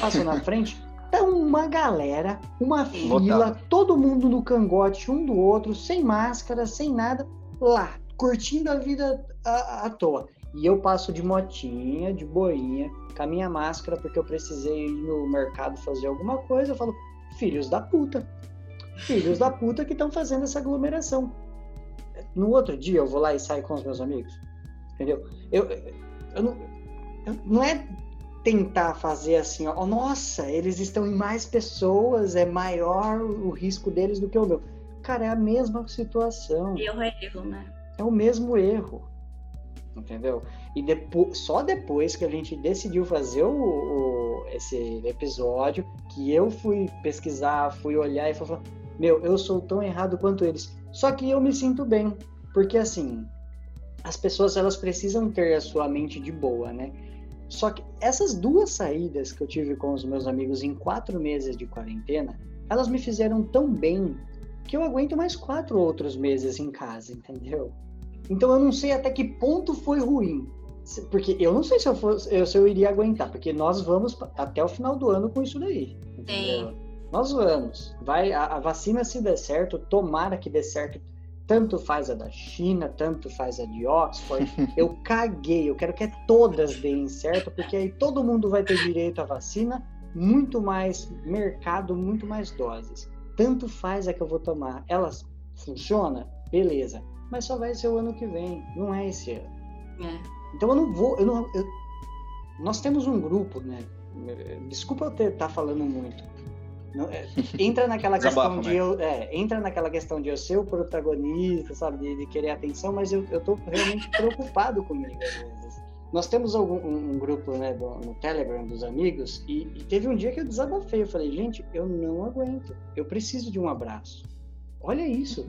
Passo na frente. Tá uma galera, uma fila, todo mundo no cangote um do outro, sem máscara, sem nada, lá, curtindo a vida à, à toa. E eu passo de motinha, de boinha, com a minha máscara, porque eu precisei ir no mercado fazer alguma coisa. Eu falo, filhos da puta. Filhos da puta que estão fazendo essa aglomeração. No outro dia eu vou lá e saio com os meus amigos. Entendeu? Eu, eu, não, eu não é tentar fazer assim, ó, nossa, eles estão em mais pessoas, é maior o risco deles do que o meu. Cara, é a mesma situação. Erro é erro, né? É o mesmo erro entendeu? E depois, só depois que a gente decidiu fazer o, o, esse episódio, que eu fui pesquisar, fui olhar e falei, meu, eu sou tão errado quanto eles. Só que eu me sinto bem, porque assim, as pessoas elas precisam ter a sua mente de boa, né? Só que essas duas saídas que eu tive com os meus amigos em quatro meses de quarentena, elas me fizeram tão bem que eu aguento mais quatro outros meses em casa, entendeu? Então eu não sei até que ponto foi ruim. Porque eu não sei se eu, fosse, se eu iria aguentar, porque nós vamos até o final do ano com isso daí. Entendeu? Nós vamos. Vai, a, a, vacina se der certo, tomara que dê certo. Tanto faz a da China, tanto faz a de Oxford. eu (laughs) caguei, eu quero que todas deem certo, porque aí todo mundo vai ter direito à vacina, muito mais mercado, muito mais doses. Tanto faz a que eu vou tomar. Elas Funciona? Beleza. Mas só vai ser o ano que vem, não é esse ano. É. Então eu não vou. Eu não, eu, nós temos um grupo, né? Desculpa eu estar tá falando muito. Não, é, entra naquela (laughs) questão de né? eu, é, entra naquela questão de eu ser o protagonista, sabe, de, de querer atenção, mas eu, eu tô realmente (laughs) preocupado comigo às vezes. Nós temos algum, um, um grupo né, do, no Telegram dos amigos e, e, teve um dia que eu desabafei. Eu falei, gente, eu não aguento. Eu preciso de um abraço. Olha isso.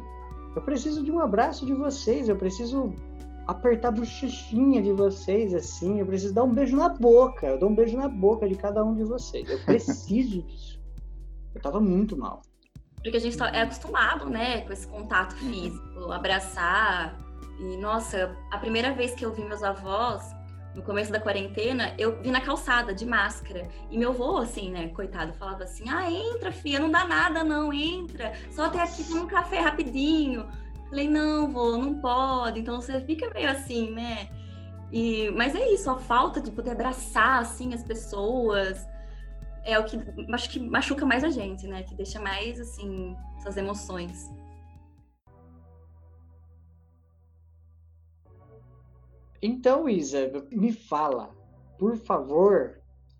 Eu preciso de um abraço de vocês. Eu preciso apertar a bochechinha de vocês, assim. Eu preciso dar um beijo na boca. Eu dou um beijo na boca de cada um de vocês. Eu (laughs) preciso disso. Eu tava muito mal. Porque a gente tá, é acostumado, né, com esse contato uhum. físico, abraçar. E, nossa, a primeira vez que eu vi meus avós, no começo da quarentena, eu vi na calçada, de máscara. E meu avô, assim, né, coitado, falava assim: ah, entra, filha, não dá nada, não, entra. Só até aqui toma um café rapidinho. Falei, não, vô, não pode. Então você fica meio assim, né? E, mas é isso, a falta de poder abraçar, assim, as pessoas. É o que acho que machuca mais a gente, né? Que deixa mais, assim, essas emoções. Então, Isa, me fala, por favor,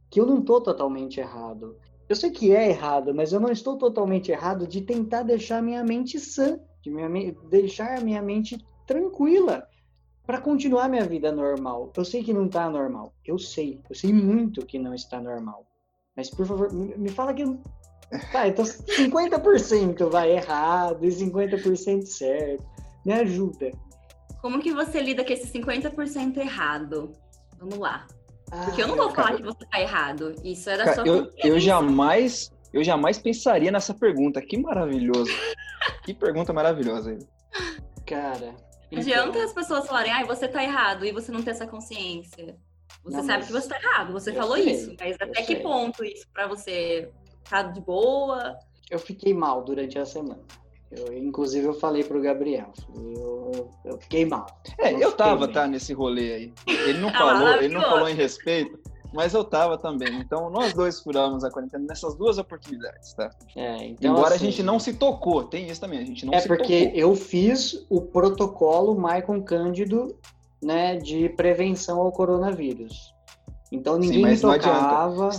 que eu não estou totalmente errado. Eu sei que é errado, mas eu não estou totalmente errado de tentar deixar minha mente sã, de minha, deixar minha mente tranquila para continuar minha vida normal. Eu sei que não está normal. Eu sei. Eu sei muito que não está normal. Mas, por favor, me fala que. Tá, então 50% vai errado e 50% certo. Me ajuda. Como que você lida com esse 50% errado? Vamos lá. Porque eu não vou falar cara, que você tá errado. Isso da cara, sua eu, eu jamais, eu jamais pensaria nessa pergunta. Que maravilhoso. que pergunta maravilhosa. (laughs) Cara. Não adianta então... as pessoas falarem, ai, você tá errado e você não tem essa consciência. Você não, sabe que você tá errado, você falou sei, isso, mas até que sei. ponto isso para você tá de boa? Eu fiquei mal durante a semana. Eu, inclusive, eu falei pro Gabriel. Eu, eu fiquei mal. É, eu tava, bem. tá, nesse rolê aí. Ele não ah, falou, ele não falou em respeito, mas eu tava também. Então, nós dois furamos a quarentena nessas duas oportunidades, tá? É, então, Embora assim, a gente não se tocou, tem isso também, a gente não é se tocou. É porque eu fiz o protocolo Maicon Cândido, né, de prevenção ao coronavírus. Então, ninguém Sim, tocava...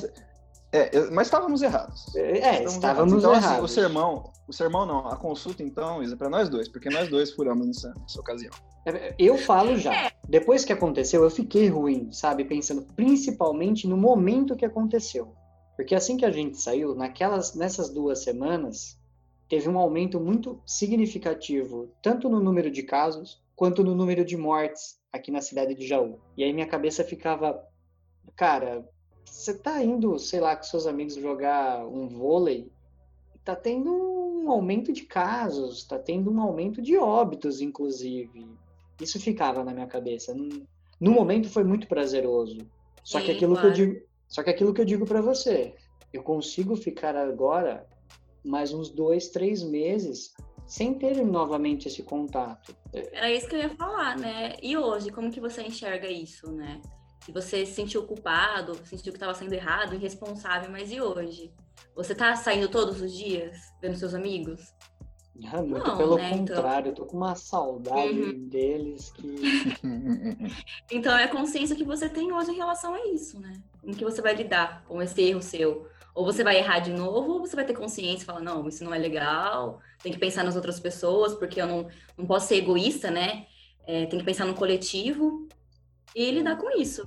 É, mas estávamos errados. É, estávamos, estávamos errados. Então, errados. Assim, o sermão, o sermão não, a consulta então, Isa, para nós dois, porque nós dois furamos nessa, nessa ocasião. É, eu falo já. É. Depois que aconteceu, eu fiquei ruim, sabe? Pensando principalmente no momento que aconteceu. Porque assim que a gente saiu, naquelas, nessas duas semanas, teve um aumento muito significativo, tanto no número de casos, quanto no número de mortes aqui na cidade de Jaú. E aí minha cabeça ficava, cara, você tá indo, sei lá, com seus amigos jogar um vôlei, tá tendo um aumento de casos, tá tendo um aumento de óbitos, inclusive. Isso ficava na minha cabeça. No momento foi muito prazeroso. Só Sim, que aquilo claro. que eu digo, só que aquilo que eu digo para você, eu consigo ficar agora mais uns dois, três meses sem ter novamente esse contato. Era isso que eu ia falar, né? E hoje, como que você enxerga isso, né? Se você se sentiu culpado, sentiu que estava sendo errado, irresponsável, mas e hoje? Você tá saindo todos os dias, vendo seus amigos? Ah, muito não, pelo né? Então contrário, então... eu tô com uma saudade uhum. deles que. (laughs) então é a consciência que você tem hoje em relação a isso, né? Como que você vai lidar com esse erro seu? Ou você vai errar de novo, ou você vai ter consciência e falar, não, isso não é legal, tem que pensar nas outras pessoas, porque eu não, não posso ser egoísta, né? É, tem que pensar no coletivo e lidar com isso.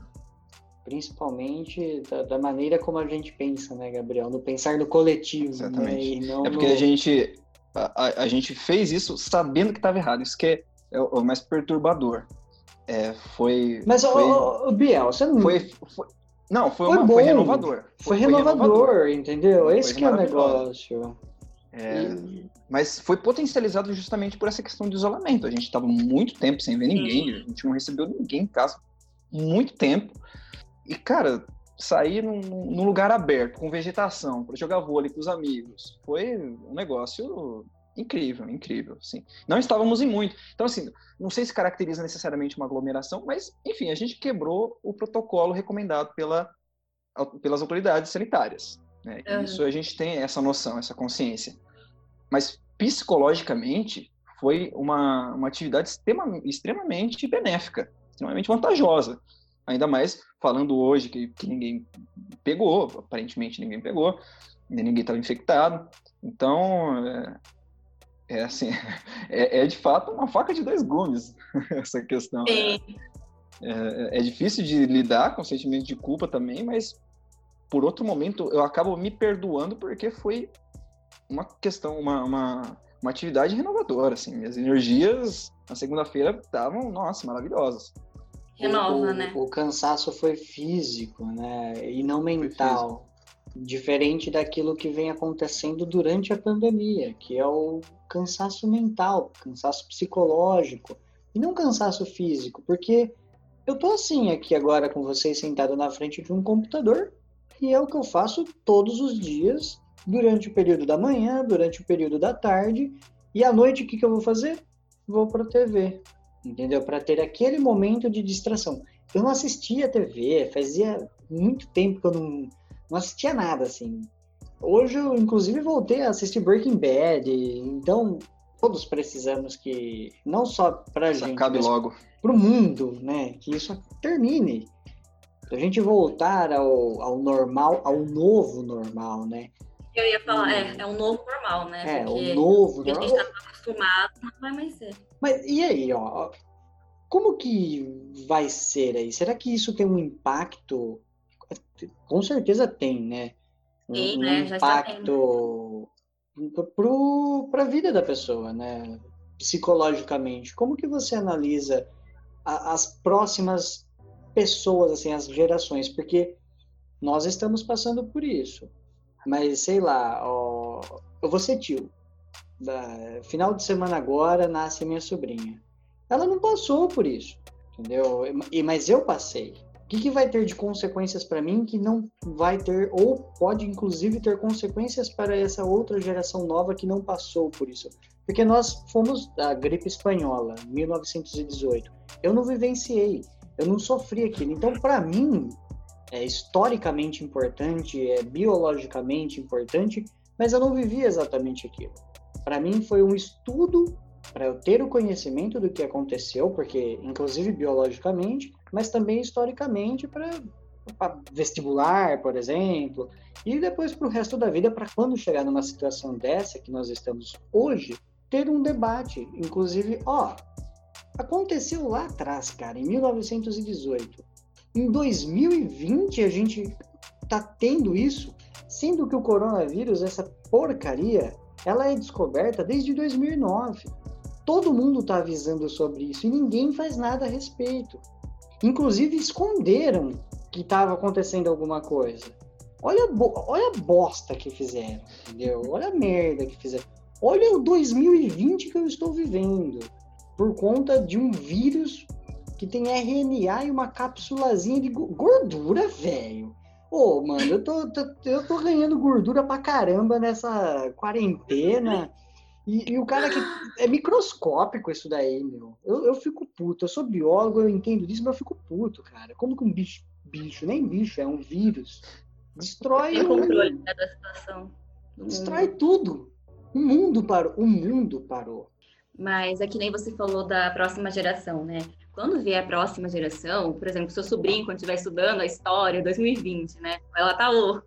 Principalmente da, da, maneira como a gente pensa, né, Gabriel? No pensar no coletivo. Né, Exatamente. Né? é porque no... a gente a, a, gente fez isso sabendo que estava errado. Isso que é, é, o mais perturbador. É, foi. Mas, foi, ô, ô, Biel, você não. Foi, foi, não, foi, foi, uma, foi renovador. Foi, renovador, renovador, entendeu? Esse que é o negócio. É, e... Mas foi potencializado justamente por essa questão de isolamento. A gente estava muito tempo sem ver ninguém, a gente não recebeu ninguém em casa muito tempo. E, cara, sair num, num lugar aberto, com vegetação, para jogar vôlei com os amigos, foi um negócio incrível, incrível, sim. Não estávamos em muito. Então, assim, não sei se caracteriza necessariamente uma aglomeração, mas, enfim, a gente quebrou o protocolo recomendado pela, pelas autoridades sanitárias. Né? Uhum. Isso a gente tem essa noção, essa consciência. Mas, psicologicamente, foi uma, uma atividade extrema, extremamente benéfica, extremamente vantajosa. Ainda mais falando hoje que, que ninguém pegou, aparentemente ninguém pegou, ninguém estava infectado. Então, é, assim, (laughs) é, é, de fato uma faca de dois gumes (laughs) essa questão. É, é, é, difícil de lidar com o sentimento de culpa também, mas por outro momento eu acabo me perdoando porque foi uma questão, uma, uma, uma atividade renovadora, assim. Minhas energias na segunda-feira estavam, nossa, maravilhosas. Renova, o, né? O cansaço foi físico, né? E não mental. Diferente daquilo que vem acontecendo durante a pandemia, que é o cansaço mental, cansaço psicológico, e não cansaço físico, porque eu tô assim aqui agora com vocês sentado na frente de um computador, e é o que eu faço todos os dias, durante o período da manhã, durante o período da tarde, e à noite o que, que eu vou fazer? Vou para a TV, entendeu? Para ter aquele momento de distração. Eu não assistia TV, fazia muito tempo que eu não, não assistia nada, assim. Hoje eu, inclusive, voltei a assistir Breaking Bad, então todos precisamos que, não só pra isso gente, acabe logo. pro mundo, né, que isso termine. A gente voltar ao, ao normal, ao novo normal, né? Eu ia falar, é, é um novo normal, né? É, Porque o novo normal. A gente está acostumado, não vai mais ser. Mas e aí, ó? Como que vai ser aí? Será que isso tem um impacto? Com certeza tem, né? Um, Sim, né? Um impacto para a vida da pessoa, né? Psicologicamente. Como que você analisa a, as próximas pessoas, assim, as gerações? Porque nós estamos passando por isso. Mas sei lá, ó, eu vou ser tio. Da, final de semana agora nasce minha sobrinha. Ela não passou por isso, entendeu? E, mas eu passei. O que, que vai ter de consequências para mim que não vai ter, ou pode inclusive ter consequências para essa outra geração nova que não passou por isso? Porque nós fomos da gripe espanhola, 1918. Eu não vivenciei, eu não sofri aquilo. Então, para mim, é historicamente importante, é biologicamente importante, mas eu não vivi exatamente aquilo. Para mim foi um estudo para eu ter o conhecimento do que aconteceu, porque inclusive biologicamente, mas também historicamente para vestibular, por exemplo, e depois para o resto da vida, para quando chegar numa situação dessa que nós estamos hoje, ter um debate, inclusive, ó, aconteceu lá atrás, cara, em 1918 em 2020 a gente tá tendo isso, sendo que o coronavírus, essa porcaria, ela é descoberta desde 2009. Todo mundo está avisando sobre isso e ninguém faz nada a respeito. Inclusive esconderam que estava acontecendo alguma coisa. Olha, olha a bosta que fizeram, entendeu? Olha a merda que fizeram. Olha o 2020 que eu estou vivendo por conta de um vírus que tem RNA e uma cápsulazinha de gordura, velho. Ô, mano, eu tô, tô, eu tô ganhando gordura pra caramba nessa quarentena. E, e, o cara que. (gasps) É microscópico isso daí, meu. Eu, eu fico puto. Eu sou biólogo, eu entendo disso, mas eu fico puto, cara. Como que um bicho. Bicho, nem bicho, é um vírus. Destrói. Tem controle da situação. Destrói tudo. O mundo parou. O mundo parou. Mas é que nem você falou da próxima geração, né? Quando vier a próxima geração, por exemplo, seu sobrinho, quando estiver estudando a história 2020, né? Ela tá o,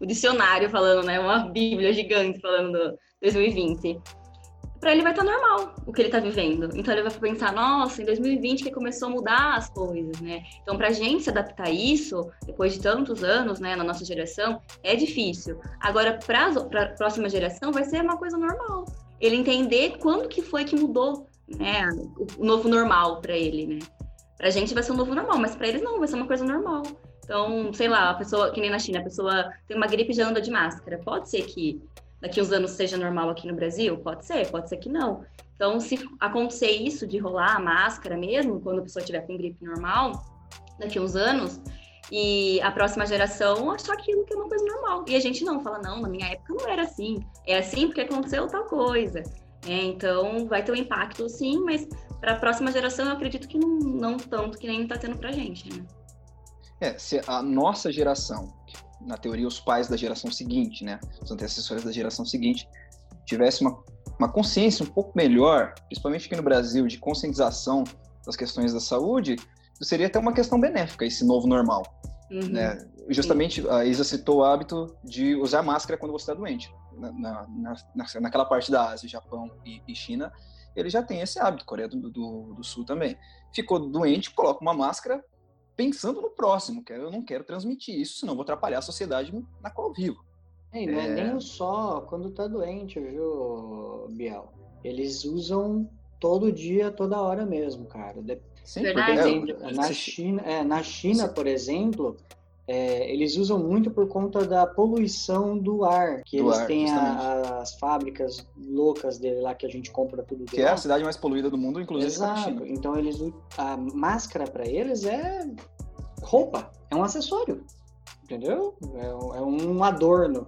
o dicionário falando, né? Uma bíblia gigante falando do 2020. Para ele vai estar tá normal o que ele está vivendo. Então ele vai pensar, nossa, em 2020 que começou a mudar as coisas, né? Então para a gente se adaptar a isso, depois de tantos anos, né, na nossa geração, é difícil. Agora para próxima geração vai ser uma coisa normal. Ele entender quando que foi que mudou né, o novo normal para ele, né? Pra gente vai ser um novo normal, mas para eles não, vai ser uma coisa normal. Então, sei lá, a pessoa, que nem na China, a pessoa tem uma gripe e já anda de máscara. Pode ser que daqui uns anos seja normal aqui no Brasil? Pode ser, pode ser que não. Então, se acontecer isso de rolar a máscara mesmo, quando a pessoa tiver com gripe normal, daqui uns anos, e a próxima geração achar aquilo que é uma coisa normal. E a gente não, fala, não, na minha época não era assim. É assim porque aconteceu tal coisa. É, então, vai ter um impacto sim, mas para a próxima geração eu acredito que não, não tanto que nem está tendo para a gente. Né? É, se a nossa geração, na teoria os pais da geração seguinte, né, os antecessores da geração seguinte, tivesse uma uma consciência um pouco melhor, principalmente aqui no Brasil, de conscientização das questões da saúde, seria até uma questão benéfica esse novo normal. Uhum. Né? Justamente Sim. a Isa citou o hábito de usar máscara quando você está doente. Na, na, na, naquela parte da Ásia, Japão e, e, China, ele já tem esse hábito, Coreia do, do, do, Sul também. Ficou doente, coloca uma máscara pensando no próximo, que eu não quero transmitir isso, senão vou atrapalhar a sociedade na qual vivo. É, não é... é nem só quando tá doente, viu, Biel? Eles usam todo dia, toda hora mesmo, cara. Sim, Verdade. Porque, na, China, é, na China, por exemplo, é, eles usam muito por conta da poluição do ar, que do eles ar, têm a, as fábricas loucas dele lá que a gente compra tudo Que é a cidade mais poluída do mundo, inclusive Exato. Então eles a máscara para eles é roupa, é um acessório, entendeu? É, é um adorno.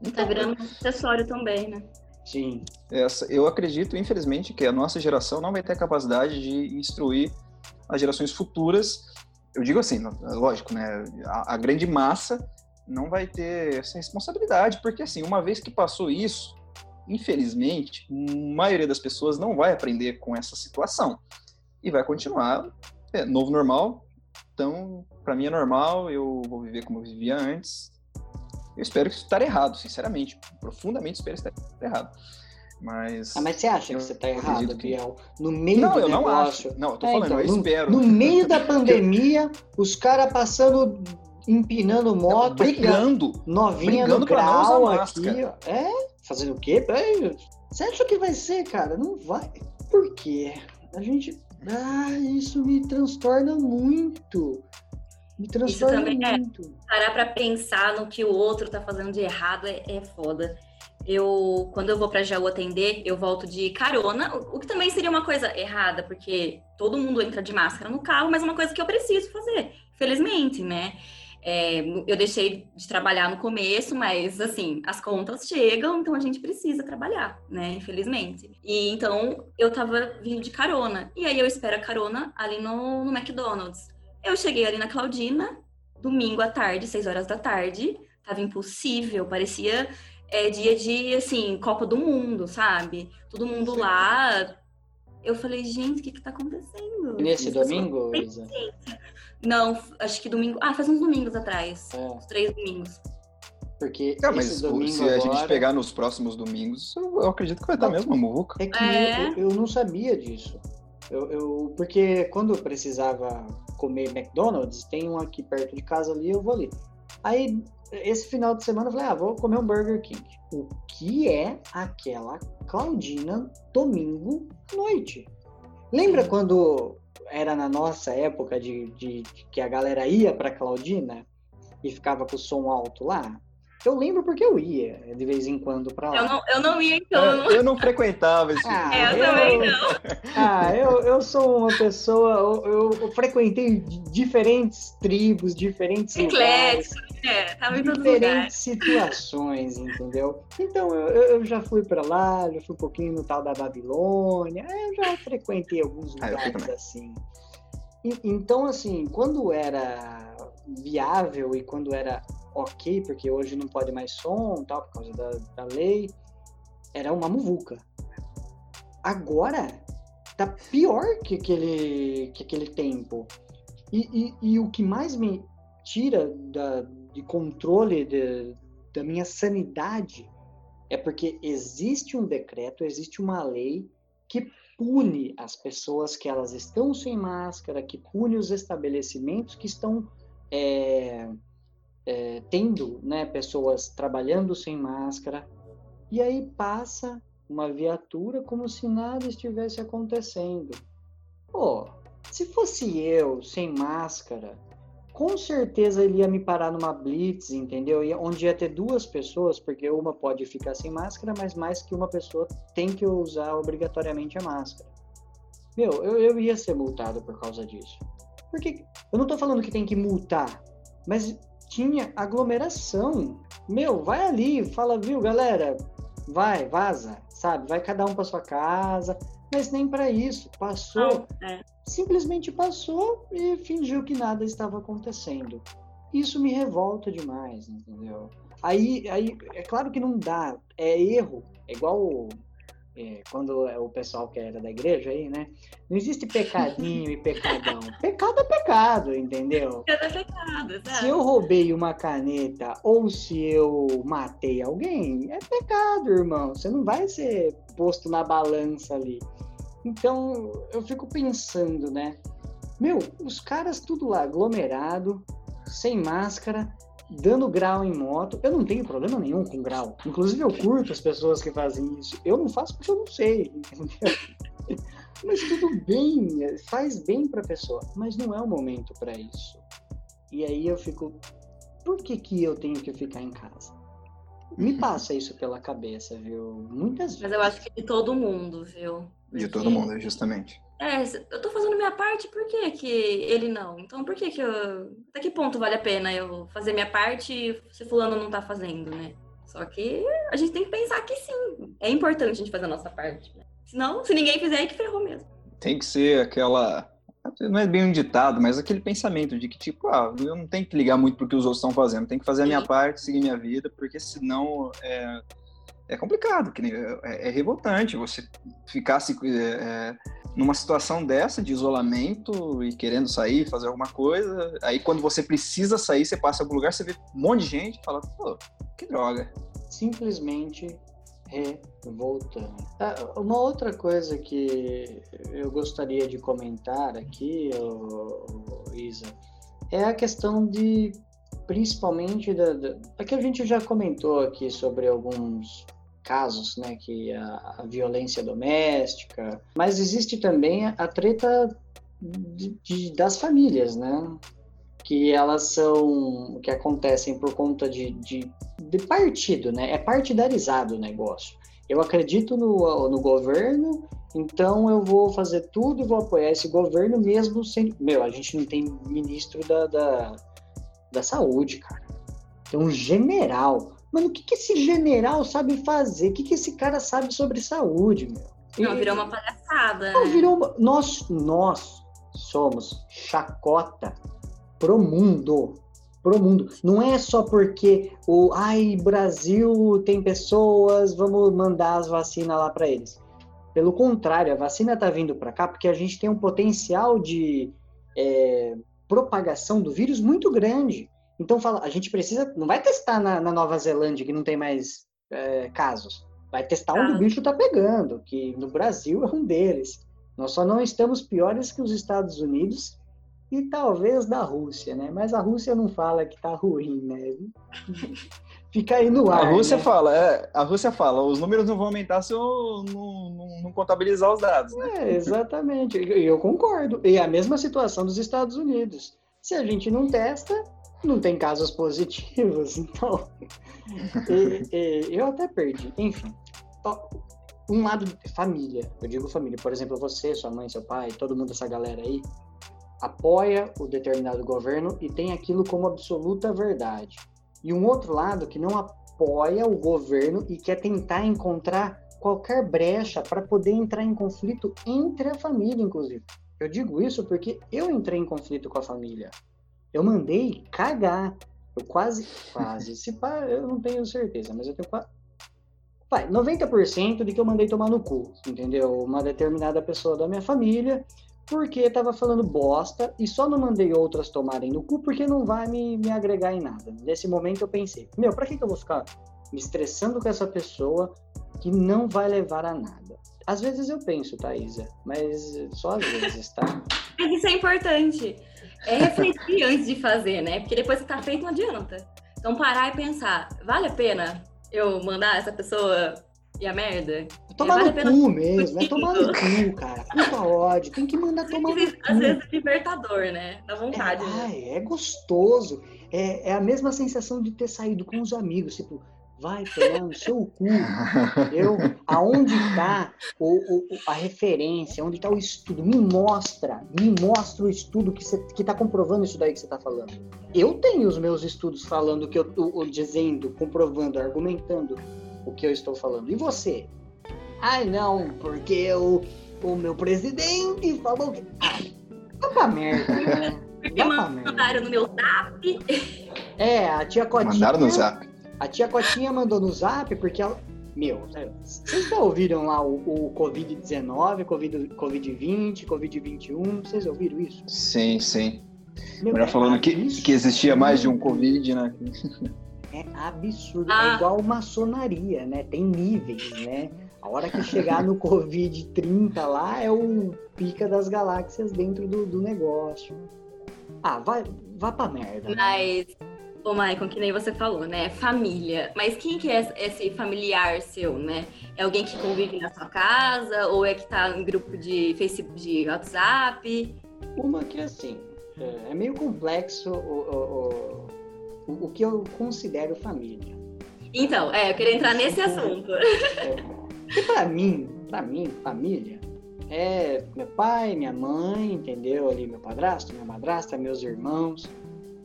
Então, tá virando um acessório também, né? Sim. Essa, eu acredito, infelizmente, que a nossa geração não vai ter a capacidade de instruir as gerações futuras. Eu digo assim, lógico, né? A, a grande massa não vai ter essa responsabilidade, porque assim, uma vez que passou isso, infelizmente, a maioria das pessoas não vai aprender com essa situação e vai continuar é, novo normal. Então, para mim é normal, eu vou viver como eu vivia antes. Eu espero que esteja errado, sinceramente, profundamente espero estar errado. Mas. Ah, mas você acha que você está errado, que... Biel? No meio não, do eu negócio. Não, acho. Não, eu tô é, falando, então, eu no, espero. No meio da pandemia, os caras passando, empinando moto. brigando. Novinha brigando no grau aqui. É? Fazendo o quê? Você acha que vai ser, cara? Não vai. Por quê? A gente. Ah, isso me transtorna muito. Me transtorna Isso também é muito. É, parar pra pensar no que o outro tá fazendo de errado é, é foda eu quando eu vou para Jaú atender, eu volto de carona, o que também seria uma coisa errada, porque todo mundo entra de máscara no carro, mas é uma coisa que eu preciso fazer, felizmente, né? É, eu deixei de trabalhar no começo, mas assim, as contas chegam, então a gente precisa trabalhar, né? Infelizmente. E então eu tava vindo de carona. E aí eu espero a carona ali no, no McDonald's. Eu cheguei ali na Claudina, domingo à tarde, seis horas da tarde. Tava impossível, parecia é dia de, assim, Copa do Mundo, sabe? Todo mundo Sim. lá. Eu falei, gente, o que que tá acontecendo? nesse domingo, Isa? Não, acho que domingo. Ah, faz uns domingos atrás. É. Uns três domingos. Porque. É, mas se agora... a gente pegar nos próximos domingos, eu acredito que vai estar mesmo a muvuca. É que é... Eu, eu, não sabia disso. Eu, eu, porque quando eu precisava comer McDonald's, tem um aqui perto de casa ali, eu vou ali. Aí esse final de semana eu falei, ah, vou comer um Burger King. O que é aquela Claudina domingo à noite? Lembra quando era na nossa época de, de, de que a galera ia para Claudina e ficava com o som alto lá? Eu lembro porque eu ia de vez em quando pra lá. Eu não, eu não ia, então. É, eu, não... eu não frequentava esse ah, é, eu, eu, também não. (laughs) Ah, eu, eu sou uma pessoa. Eu, eu frequentei diferentes tribos, diferentes Eclético, lugares. É, tava em diferentes situações, entendeu? Então eu, eu já fui pra lá, já fui um pouquinho no tal da Babilônia, eu já frequentei alguns ah, lugares ah, assim. E, então, assim, quando era viável e quando era ok, porque hoje não pode mais som, tal, por causa da, da lei, era uma muvuca. Agora tá pior que aquele, que aquele tempo. E, e, e o que mais me tira da, de controle de, da minha sanidade é porque existe um decreto, existe uma lei que pune as pessoas que elas estão sem máscara, que pune os estabelecimentos que estão é, é, tendo né, pessoas trabalhando sem máscara, e aí passa uma viatura como se nada estivesse acontecendo. Pô, se fosse eu sem máscara, com certeza ele ia me parar numa blitz, entendeu? Onde ia ter duas pessoas, porque uma pode ficar sem máscara, mas mais que uma pessoa tem que usar obrigatoriamente a máscara. Meu, eu, eu ia ser multado por causa disso. Porque eu não tô falando que tem que multar, mas tinha aglomeração. Meu, vai ali, fala, viu, galera? Vai, vaza, sabe? Vai cada um para sua casa. Mas nem para isso. Passou. É. Simplesmente passou e fingiu que nada estava acontecendo. Isso me revolta demais, entendeu? Aí, aí é claro que não dá. É erro. É igual é, quando é o pessoal que era da igreja aí, né? Não existe pecadinho e pecadão. (laughs) Pecado é pecado, entendeu? Pecado é pecado, exato. Se eu roubei uma caneta ou se eu matei alguém, é pecado, irmão. Você não vai ser posto na balança ali. Então, eu fico pensando, né? Meu, os caras tudo lá aglomerado, sem máscara, dando grau em moto. Eu não tenho problema nenhum com grau. Inclusive, eu curto as pessoas que fazem isso. Eu não faço porque eu não sei, entendeu? (laughs) Mas tudo bem, faz bem para a pessoa, mas não é o momento para isso. E aí eu fico, por que que eu tenho que ficar em casa? Me passa isso pela cabeça, viu? Muitas vezes. Mas eu acho que de todo mundo, viu? De todo mundo, justamente. É, eu tô fazendo minha parte, por que que ele não? Então, por que que eu... Até que ponto vale a pena eu fazer minha parte se fulano não tá fazendo, né? Só que a gente tem que pensar que sim, é importante a gente fazer a nossa parte. Né? Senão, se ninguém fizer, é que ferrou mesmo. Tem que ser aquela... Não é bem um ditado, mas aquele pensamento de que, tipo, ah, eu não tenho que ligar muito pro que os outros estão fazendo, tenho que fazer a minha parte, seguir minha vida, porque senão é, é complicado, que é, é revoltante você ficar se... É, numa situação dessa de isolamento e querendo sair, fazer alguma coisa, aí quando você precisa sair, você passa em algum lugar, você vê um monte de gente e fala, pô, que droga. Simplesmente revoltando. Ah, uma outra coisa que eu gostaria de comentar aqui, Isa, é a questão de, principalmente, da, da, é que a gente já comentou aqui sobre alguns casos, né, que a, a violência doméstica, mas existe também a, treta de, de, das famílias, né, que elas são, que acontecem por conta de, de, de partido, né, é partidarizado o negócio. Eu acredito no, no governo, então eu vou fazer tudo e vou apoiar esse governo mesmo sem. Meu, a gente não tem ministro da, da, da saúde, cara. Tem um general. Mano, o que, que esse general sabe fazer? O que, que esse cara sabe sobre saúde, meu? Não, virou uma palhaçada. Não, né? virou uma... Nós, nós somos chacota pro mundo. Pro mundo. Não é só porque o ai, Brasil tem pessoas, vamos mandar as vacinas lá para eles. Pelo contrário, a vacina tá vindo para cá porque a gente tem um potencial de é, propagação do vírus muito grande. Então fala, a gente precisa, não vai testar na, na Nova Zelândia que não tem mais é, casos, vai testar onde ah. o bicho está pegando, que no Brasil é um deles. Nós só não estamos piores que os Estados Unidos e talvez da Rússia, né? Mas a Rússia não fala que tá ruim, né? (laughs) Fica aí no ar. A Rússia né? fala, é, a Rússia fala, os números não vão aumentar se eu não, não, não contabilizar os dados, né? É, exatamente. Eu concordo. E a mesma situação dos Estados Unidos. Se a gente não testa, não tem casos positivos, (laughs) então. e, e, eu até perdi. Enfim, um lado família, eu digo família, por exemplo, você, sua mãe, seu pai, todo mundo, essa galera aí, apoia o determinado governo e tem aquilo como absoluta verdade. E um outro lado que não apoia o governo e quer tentar encontrar qualquer brecha para poder entrar em conflito entre a família, inclusive. Eu digo isso porque eu entrei em conflito com a família. Eu mandei cagar. Eu quase, quase, se pá, eu não tenho certeza, mas eu tenho quase. Vai, 90% de que eu mandei tomar no cu, entendeu? Uma determinada pessoa da minha família, porque tava falando bosta e só não mandei outras tomarem no cu porque não vai me, me agregar em nada. Nesse momento eu pensei, meu, pra que, que eu vou ficar me estressando com essa pessoa que não vai levar a nada? Às vezes eu penso, Thaisa, mas só às vezes, tá? (laughs) Isso é importante é refletir antes de fazer, né? Porque depois que tá feito não adianta. Então parar e pensar, vale a pena eu mandar essa pessoa e a merda? Tomar vale no pena... cu mesmo, é tomar no cu, cara. Puta ódio, tem que mandar tomar no cu. Às vezes é libertador, né? Dá vontade. É, né? ai, é gostoso. É, é a mesma sensação de ter saído com os amigos, tipo, vai tomar no seu cu, entendeu? Aonde está o, o, a referência, onde está o estudo? Me mostra, me mostra o estudo que está comprovando isso daí que você está falando. Eu tenho os meus estudos falando que eu, o, dizendo, comprovando, argumentando o que eu estou falando. E você? Ai, não, porque eu, o meu presidente falou que. Ah, vai pra merda, né? (laughs) Porque mandaram no meu zap. É, a tia Cotinha. Mandaram no zap. A tia Cotinha mandou no zap porque ela, meu, vocês já ouviram lá o, o Covid-19, COVID-20, COVID Covid-21? Vocês ouviram isso? Sim, sim. Meu, é falando que, que existia mais de um Covid, né? É absurdo. É ah. É igual maçonaria, né? Tem níveis, né? A hora que chegar no Covid 30 lá é o pica das galáxias dentro do, do negócio. Ah, vai, vá pra merda. Né? Ô, Maicon, que nem você falou, né? Família. Mas quem que é esse familiar seu, né? É alguém que convive na sua casa? Ou é que tá em grupo de Facebook, de WhatsApp? Uma que, assim, é, é meio complexo o, o, o, o que eu considero família. Então, é, eu queria entrar nesse assunto. É, pra mim, pra mim, família é meu pai, minha mãe, entendeu? Ali meu padrasto, minha madrasta, meus irmãos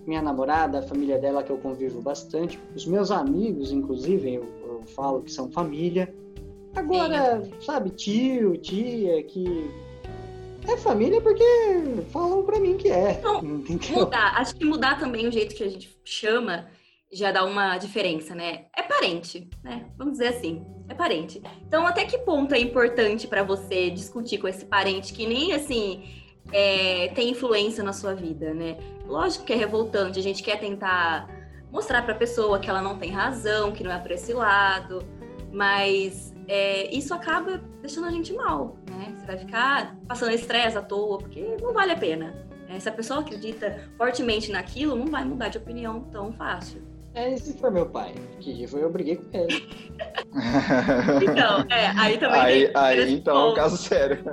minha namorada, a família dela que eu convivo bastante, os meus amigos, inclusive, eu, eu falo que são família. Agora, Sim. sabe, tio, tia, que é família porque falam para mim que é. Não, mudar, acho que mudar também o jeito que a gente chama já dá uma diferença, né? É parente, né? Vamos dizer assim, é parente. Então, até que ponto é importante para você discutir com esse parente que nem assim é, tem influência na sua vida, né? Lógico que é revoltante, a gente quer tentar mostrar para a pessoa que ela não tem razão, que não é por esse lado, mas é, isso acaba deixando a gente mal, né? Você vai ficar passando estresse à toa, porque não vale a pena. Né? Se a pessoa acredita fortemente naquilo, não vai mudar de opinião tão fácil. É, se for meu pai, que foi eu briguei com ele. então, é, aí também. Aí, aí então é um caso sério.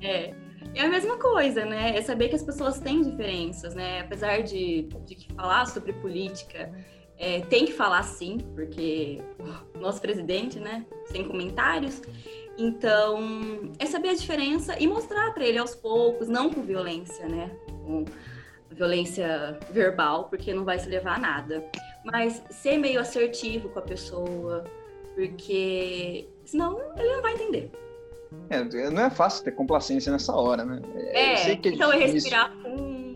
É. É a mesma coisa, né? É saber que as pessoas têm diferenças, né? Apesar de, de falar sobre política, é, tem que falar sim, porque o nosso presidente, né? Sem comentários. Então, é saber a diferença e mostrar para ele aos poucos, não com violência, né? Com violência verbal, porque não vai se levar a nada. Mas ser meio assertivo com a pessoa, porque senão ele não vai entender. É, não é fácil ter complacência nessa hora, né? É, é então é respirar com...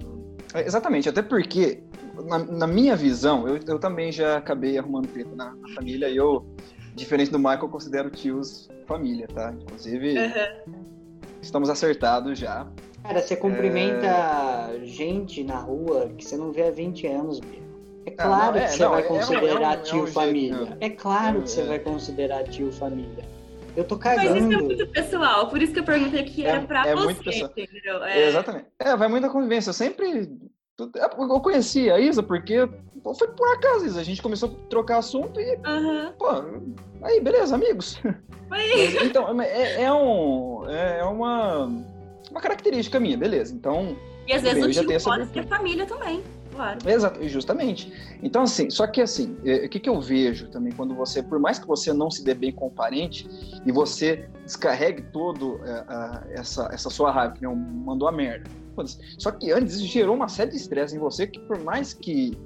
É, exatamente, até porque, na, na minha visão, eu, eu, também já acabei arrumando treta na, na, família e eu, diferente do Michael, considero tios família, tá? Inclusive, uhum. estamos acertados já. Cara, você cumprimenta é... gente na rua que você não vê há 20 anos, Bia. É claro não, é, que você não, vai considerar tio família. É claro que você vai considerar tio família. Eu tô cagando. Mas isso é muito pessoal, por isso que eu perguntei que era é, pra é você, entendeu? É... Exatamente. É, vai muita convivência. Eu sempre. Eu conheci a Isa porque foi por acaso, Isa. A gente começou a trocar assunto e. Uhum. Pô, aí, beleza, amigos. (laughs) Mas, então, é, é, um, é, é uma, uma característica minha, beleza. Então. E às vezes o tio pode ser família também. Claro. Exato, justamente. Então, assim, só que assim, é, o que, que eu vejo também quando você, por mais que você não se dê bem com o parente e você descarregue todo é, essa, essa sua raiva, que não mandou a merda. Só que antes isso gerou uma série de estresse em você que, por mais que,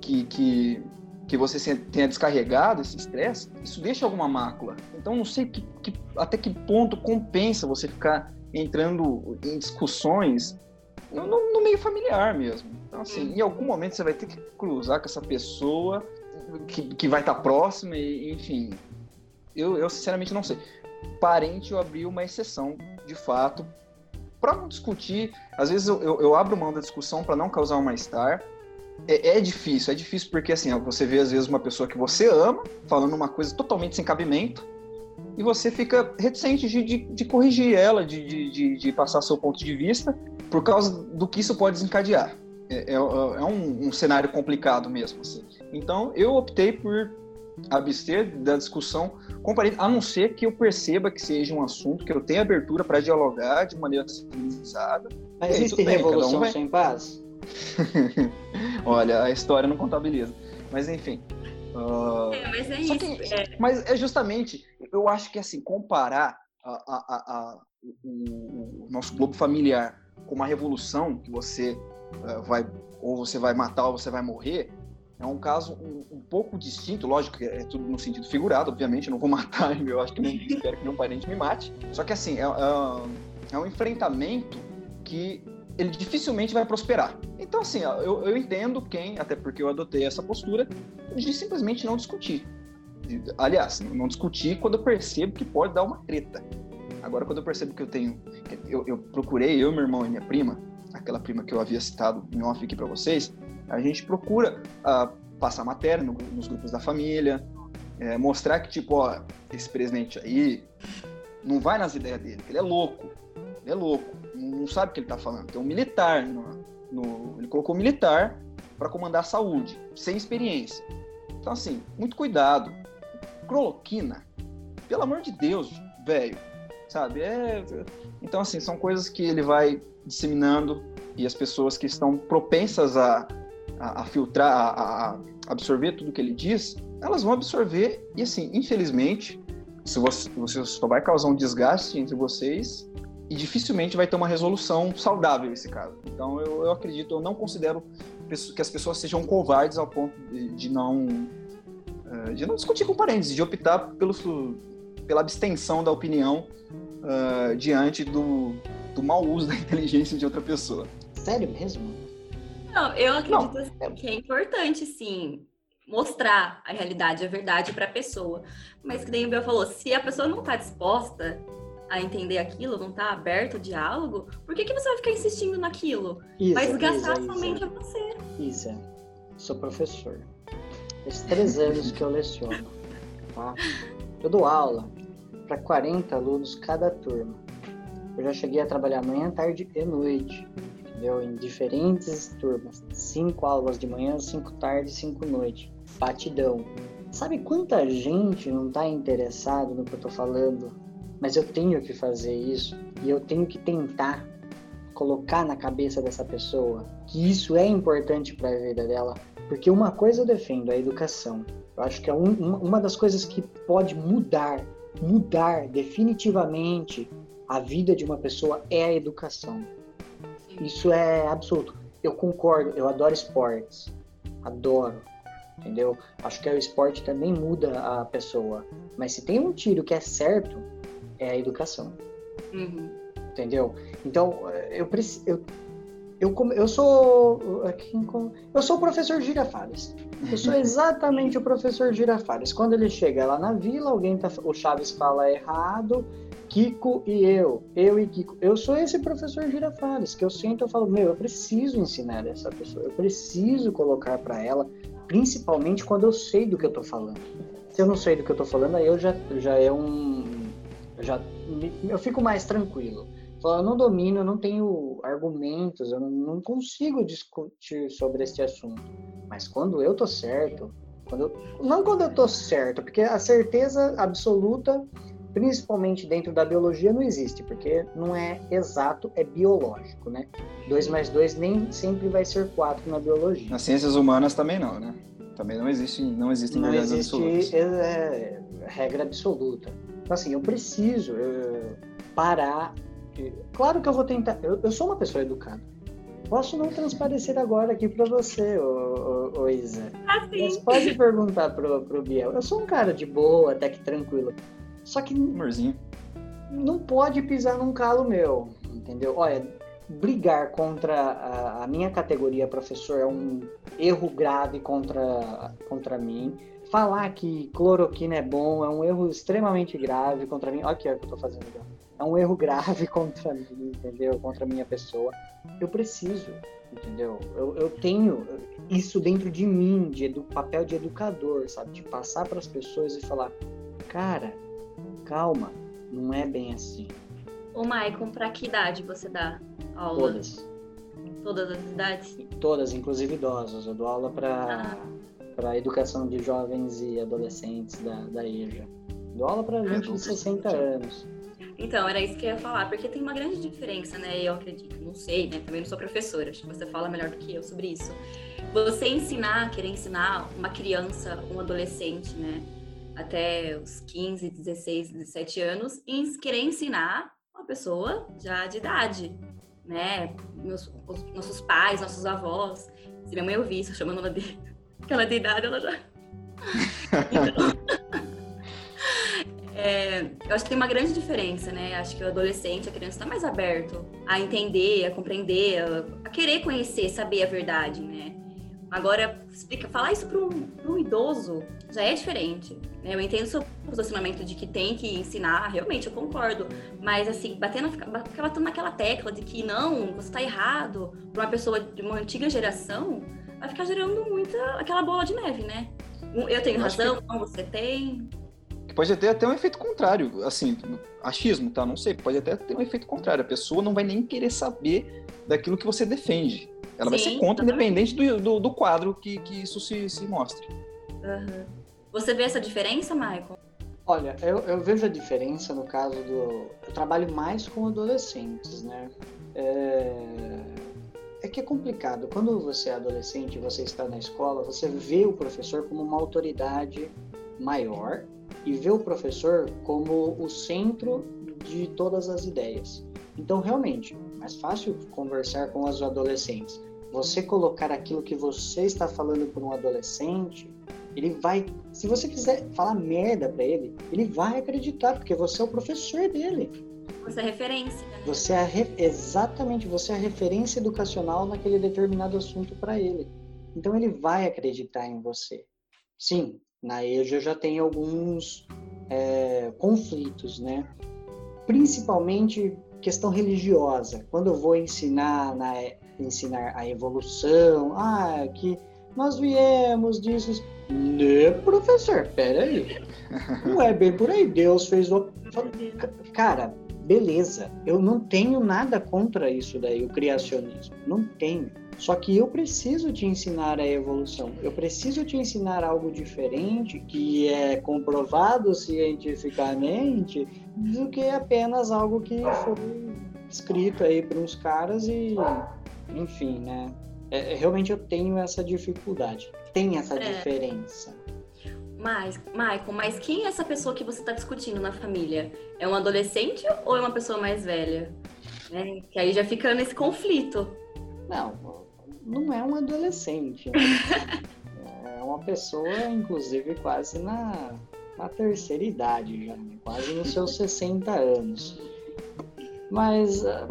que, que, que você tenha descarregado esse estresse, isso deixa alguma mácula. Então, não sei que, que, até que ponto compensa você ficar entrando em discussões no, no, meio familiar mesmo. Então, assim, em algum momento você vai ter que cruzar com essa pessoa que, que vai estar próxima, e, enfim. Eu, eu, sinceramente, não sei. Parente, eu abri uma exceção, de fato, para não discutir. Às vezes eu, eu, eu abro mão da discussão para não causar um mal-estar. É, é, difícil, é difícil porque, assim, você vê às vezes uma pessoa que você ama falando uma coisa totalmente sem cabimento e você fica reticente de, de, de corrigir ela, de, de, de, passar seu ponto de vista, por causa do que isso pode desencadear. É, é, é um, um, cenário complicado mesmo. Assim. Então, eu optei por abster da discussão a não ser que eu perceba que seja um assunto que eu tenha abertura para dialogar de maneira civilizada. Mas existe bem, revolução um sem paz? (laughs) Olha, a história não contabiliza. Mas enfim, Uh, é, mas é isso. Que, é. Mas é justamente, eu acho que assim, comparar a, a, a, o, o, nosso globo familiar com uma revolução que você vai, ou você vai matar ou você vai morrer, é um caso um, um pouco distinto, lógico é tudo no sentido figurado, obviamente, eu não vou (laughs) matar, eu acho que não espero que nenhum parente me mate. Só que assim, é, é, é um enfrentamento que ele dificilmente vai prosperar. Então, assim, eu, eu entendo quem, até porque eu adotei essa postura, de simplesmente não discutir. aliás, não discutir quando eu percebo que pode dar uma treta. Agora, quando eu percebo que eu tenho. Eu, eu procurei, eu, meu irmão e minha prima, aquela prima que eu havia citado em off aqui para vocês, a gente procura uh, passar matéria no, nos grupos da família, é, mostrar que, tipo, ó, esse presidente aí não vai nas ideias dele, ele é louco, ele é louco, não sabe o que ele tá falando. Tem um militar, no, no ele colocou um militar para comandar a saúde, sem experiência. Então, assim, muito cuidado. Cloroquina, pelo amor de Deus, velho, sabe? É... Então, assim, são coisas que ele vai disseminando e as pessoas que estão propensas a, a, a filtrar, a, a, absorver tudo que ele diz, elas vão absorver e, assim, infelizmente, se você, você só vai causar um desgaste entre vocês e dificilmente vai ter uma resolução saudável esse caso. Então, eu, eu acredito, eu não considero que as pessoas sejam covardes ao ponto de, de não eh, de não discutir com parentes, de optar pelo, pela abstenção da opinião uh, diante do, do mau uso da (laughs) inteligência de outra pessoa. Sério mesmo? Não, eu acredito não. Assim que é importante, sim, mostrar a realidade, a verdade para a pessoa. Mas que nem o Bel falou, se a pessoa não está disposta a entender aquilo, não está aberto ao diálogo, por que, que você vai ficar insistindo naquilo? Isso, vai desgastar isso, somente a você. Isso, sou professor. Faz três (laughs) anos que eu leciono. Tá? Eu dou aula para 40 alunos cada turma. Eu já cheguei a trabalhar manhã, tarde e noite, entendeu? Em diferentes turmas. Cinco aulas de manhã, cinco tarde, cinco noite. Batidão. Sabe quanta gente não está interessado no que eu estou falando? Mas eu tenho que fazer isso e eu tenho que tentar colocar na cabeça dessa pessoa que isso é importante para a vida dela, porque uma coisa eu defendo, a educação. Eu acho que é um, uma das coisas que pode mudar mudar definitivamente a vida de uma pessoa é a educação. Isso é absoluto. Eu concordo, eu adoro esportes. Adoro. Entendeu? Acho que o esporte também muda a pessoa. Mas se tem um tiro que é certo, é a educação. Uhum. Entendeu? Então, eu preciso. Eu, eu, eu sou. Eu sou o professor Girafales. Eu sou (laughs) exatamente o professor Girafales. Quando ele chega lá na vila, alguém tá, o Chaves fala errado, Kiko e eu, eu e Kiko. Eu sou esse professor Girafales, que eu sinto, eu falo, meu, eu preciso ensinar essa pessoa, eu preciso colocar para ela, principalmente quando eu sei do que eu tô falando. Se eu não sei do que eu tô falando, aí eu já, já é um. Já, eu fico mais tranquilo. Eu não domino, eu não tenho argumentos, eu não consigo discutir sobre este assunto. Mas quando eu tô certo, quando eu, não quando eu tô certo, porque a certeza absoluta, principalmente dentro da biologia, não existe, porque não é exato, é biológico, né? 2 mais 2 nem sempre vai ser 4 na biologia. Nas ciências humanas também não, né? Também não existe, não existem não existe é, é, regra absoluta. Então, assim, eu preciso eu, parar Claro que eu vou tentar. Eu, eu sou uma pessoa educada. Posso não transparecer agora aqui para você, ô, ô, ô Isa. Ah, Mas pode perguntar pro, pro Biel. Eu sou um cara de boa, até que tranquilo. Só que. Amorzinho. Não pode pisar num calo meu, entendeu? Olha, brigar contra a, a, minha categoria professor é um erro grave contra, contra mim. Falar que cloroquina é bom é um erro extremamente grave contra mim. Olha aqui, olha o que eu tô fazendo agora é um erro grave (laughs) contra mim, entendeu? Contra a minha pessoa. Eu preciso, entendeu? Eu, eu tenho isso dentro de mim, de edu, papel de educador, sabe? De passar para as pessoas e falar, cara, calma, não é bem assim. Ô, Maicon, para que idade você dá aula? Todas. Todas as idades? Todas, inclusive idosos. Eu dou aula para ah. para educação de jovens e adolescentes da, da EJA. Dou aula para gente de 60 anos. Então, era isso que eu ia falar, porque tem uma grande diferença, né? Eu acredito, não sei, né? Também não sou professora, acho que você fala melhor do que eu sobre isso. Você ensinar, querer ensinar uma criança, um adolescente, né? Até os 15, 16, 17 anos, e querer ensinar uma pessoa já de idade, né? Meus, os, nossos pais, nossos avós. Se minha mãe ouvir isso, chamando ela de, (laughs) aquela de idade, ela já. (laughs) Então... (laughs) É, eu acho que tem uma grande diferença, né? Acho que o adolescente, a criança está mais aberto a entender, a compreender, a, querer conhecer, saber a verdade, né? Agora, explica, falar isso para um, um, idoso já é diferente. Né? Eu entendo o seu posicionamento de que tem que ensinar, realmente, eu concordo. Mas, assim, batendo, ficar batendo naquela tecla de que não, você está errado, para uma pessoa de uma antiga geração, vai ficar gerando muita aquela bola de neve, né? Eu tenho eu razão, que... você tem. Pode ter até um efeito contrário, assim, achismo, tá? Não sei, pode até ter um efeito contrário. A pessoa não vai nem querer saber daquilo que você defende. Ela Sim, vai ser contra, independente do, do, do, quadro que, que isso se, se mostre. Uhum. Você vê essa diferença, Michael? Olha, eu, eu, vejo a diferença no caso do. Eu trabalho mais com adolescentes, né? É... é que é complicado. Quando você é adolescente, você está na escola, você vê o professor como uma autoridade maior e vê o professor como o centro de todas as ideias. Então, realmente, é mais fácil conversar com os adolescentes você colocar aquilo que você está falando para um adolescente, ele vai, se você quiser falar merda para ele, ele vai acreditar, porque você é o professor dele. Você é referência. Né? Você é re... exatamente, você é a referência educacional naquele determinado assunto para ele. Então ele vai acreditar em você. Sim, na EJA já tenho alguns é, conflitos, né? Principalmente questão religiosa. Quando eu vou ensinar na ensinar a evolução, ah, que nós viemos disso. Né, professor, peraí. Não é bem por aí. Deus fez o. Cara, beleza. Eu não tenho nada contra isso daí, o criacionismo. Não tenho. Só que eu preciso te ensinar a evolução. Eu preciso te ensinar algo diferente, que é comprovado cientificamente, do que apenas algo que foi escrito aí para uns caras e enfim, né? É, é, realmente eu tenho essa dificuldade. Tem essa é. diferença. Mas, Michael, mas quem é essa pessoa que você está discutindo na família? É um adolescente ou é uma pessoa mais velha? Né? Que aí já fica nesse conflito. Não, não é um adolescente. Né? (laughs) é uma pessoa, inclusive, quase na, na terceira idade já, né? quase nos seus 60 anos. Mas uh,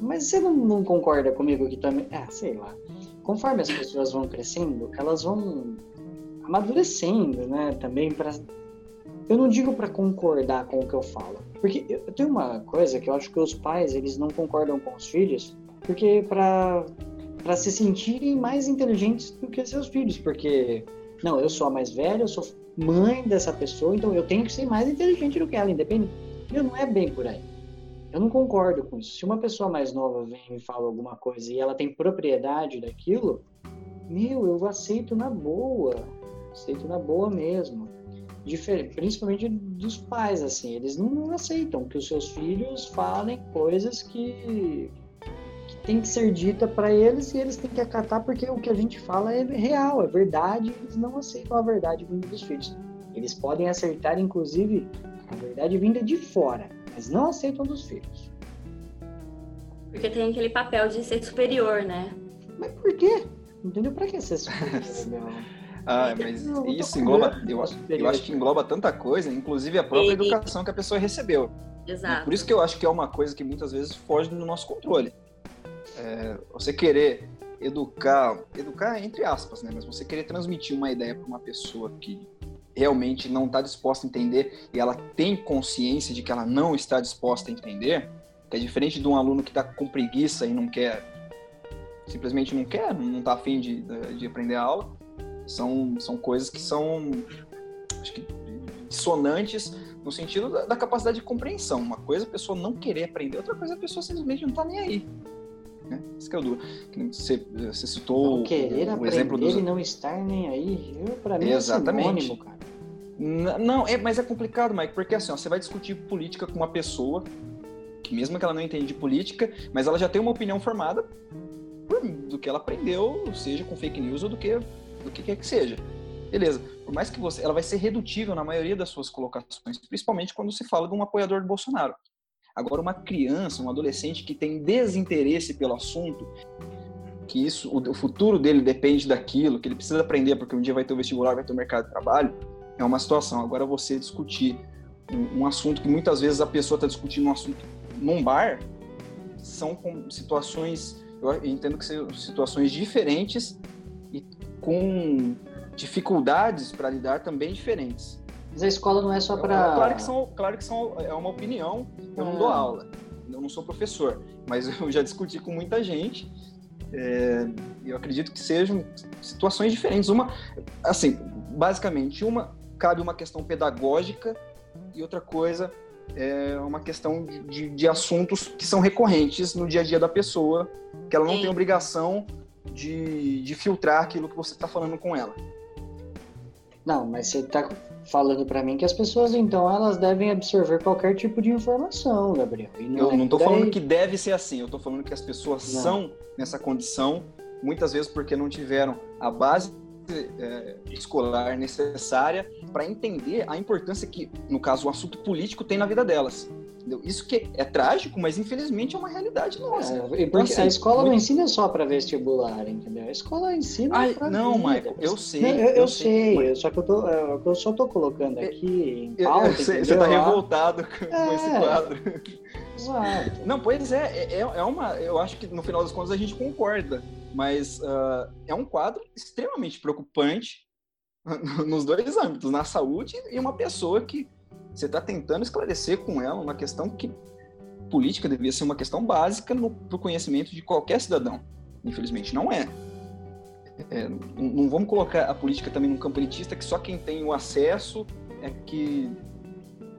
mas você não, não, concorda comigo que também. Ah, sei lá. Conforme as pessoas vão crescendo, elas vão amadurecendo, né? Também para. Eu não digo para concordar com o que eu falo. Porque eu tenho uma coisa que eu acho que os pais eles não concordam com os filhos, porque para para se sentirem mais inteligentes do que seus filhos, porque não, eu sou a mais velha, eu sou mãe dessa pessoa, então eu tenho que ser mais inteligente do que ela, independente. Eu não é bem por aí. Eu não concordo com isso. Se uma pessoa mais nova vem e fala alguma coisa e ela tem propriedade daquilo, meu, eu aceito na boa. Aceito na boa mesmo. Diferente, principalmente dos pais, assim. Eles não aceitam que os seus filhos falem coisas que, que tem que ser dita para eles e eles têm que acatar porque o que a gente fala é real, é verdade. Eles não aceitam a verdade vinda dos filhos. Eles podem acertar, inclusive, a verdade vinda de fora mas não aceitam dos filhos. Porque tem aquele papel de ser superior, né? Mas por quê? Entendeu? Pra que ser superior, (laughs) Ah, mas não, isso engloba, eu, eu acho que engloba tanta coisa, inclusive a própria Ele... educação que a pessoa recebeu. Exato. E por isso que eu acho que é uma coisa que muitas vezes foge do nosso controle. É, você querer educar, educar entre aspas, né? Mas você querer transmitir uma ideia para uma pessoa que realmente não está disposta a entender e ela tem consciência de que ela não está disposta a entender, que é diferente de um aluno que está com preguiça e não quer, simplesmente não quer, não está afim de, de aprender a aula, são, são coisas que são acho que, dissonantes no sentido da, da, capacidade de compreensão. Uma coisa é a pessoa não querer aprender, outra coisa é a pessoa simplesmente não está nem aí. Né? Isso que é o duro. Você, você citou não querer o, o exemplo dos... e não estar nem aí, para mim Exatamente. é sinônimo, cara. Não, é, mas é complicado, Mike, porque assim, ó, você vai discutir política com uma pessoa que mesmo que ela não entende de política, mas ela já tem uma opinião formada por, do que ela aprendeu, seja com fake news ou do que do que quer que seja. Beleza. Por mais que você, ela vai ser redutível na maioria das suas colocações, principalmente quando se fala de um apoiador do Bolsonaro. Agora, uma criança, um adolescente que tem desinteresse pelo assunto, que isso, o, futuro dele depende daquilo, que ele precisa aprender porque um dia vai ter o vestibular, vai ter o mercado de trabalho, é uma situação. Agora, você discutir um, um assunto que muitas vezes a pessoa está discutindo um assunto num bar, são situações, eu entendo que são situações diferentes com dificuldades para lidar também diferentes. Mas a escola não é só para. Claro que são, claro que são, é uma opinião. Eu não dou ah. aula, eu não sou professor, mas (laughs) eu já discuti com muita gente. É, eu acredito que sejam situações diferentes. Uma, assim, basicamente, uma cabe uma questão pedagógica e outra coisa é uma questão de, de, de, assuntos que são recorrentes no dia a dia da pessoa, que ela não Sim. tem obrigação de, de filtrar aquilo que você está falando com ela. Não, mas você está falando para mim que as pessoas, então, elas devem absorver qualquer tipo de informação, Gabriel. Não eu é não estou daí... falando que deve ser assim, eu estou falando que as pessoas não. são nessa condição, muitas vezes porque não tiveram a base é, escolar necessária para entender a importância que, no caso, o assunto político tem na vida delas. Entendeu? Isso que é trágico, mas infelizmente é uma realidade nossa. É, porque então, assim, a escola muito... não ensina só para vestibular, entendeu? A escola ensina para Não, Michael, eu sei. Não, eu, eu, eu, sei, mas... só que eu, tô, eu só tô colocando aqui em pauta, Você está revoltado com, é... esse quadro. Exato. Não, pois é, é, é uma. Eu acho que no final das contas a gente concorda, mas uh, é um quadro extremamente preocupante (laughs) nos dois âmbitos, na saúde e uma pessoa que você está tentando esclarecer com ela uma questão que política devia ser uma questão básica para o conhecimento de qualquer cidadão. Infelizmente, não é. é. Não vamos colocar a política também num campo elitista que só quem tem o acesso é que,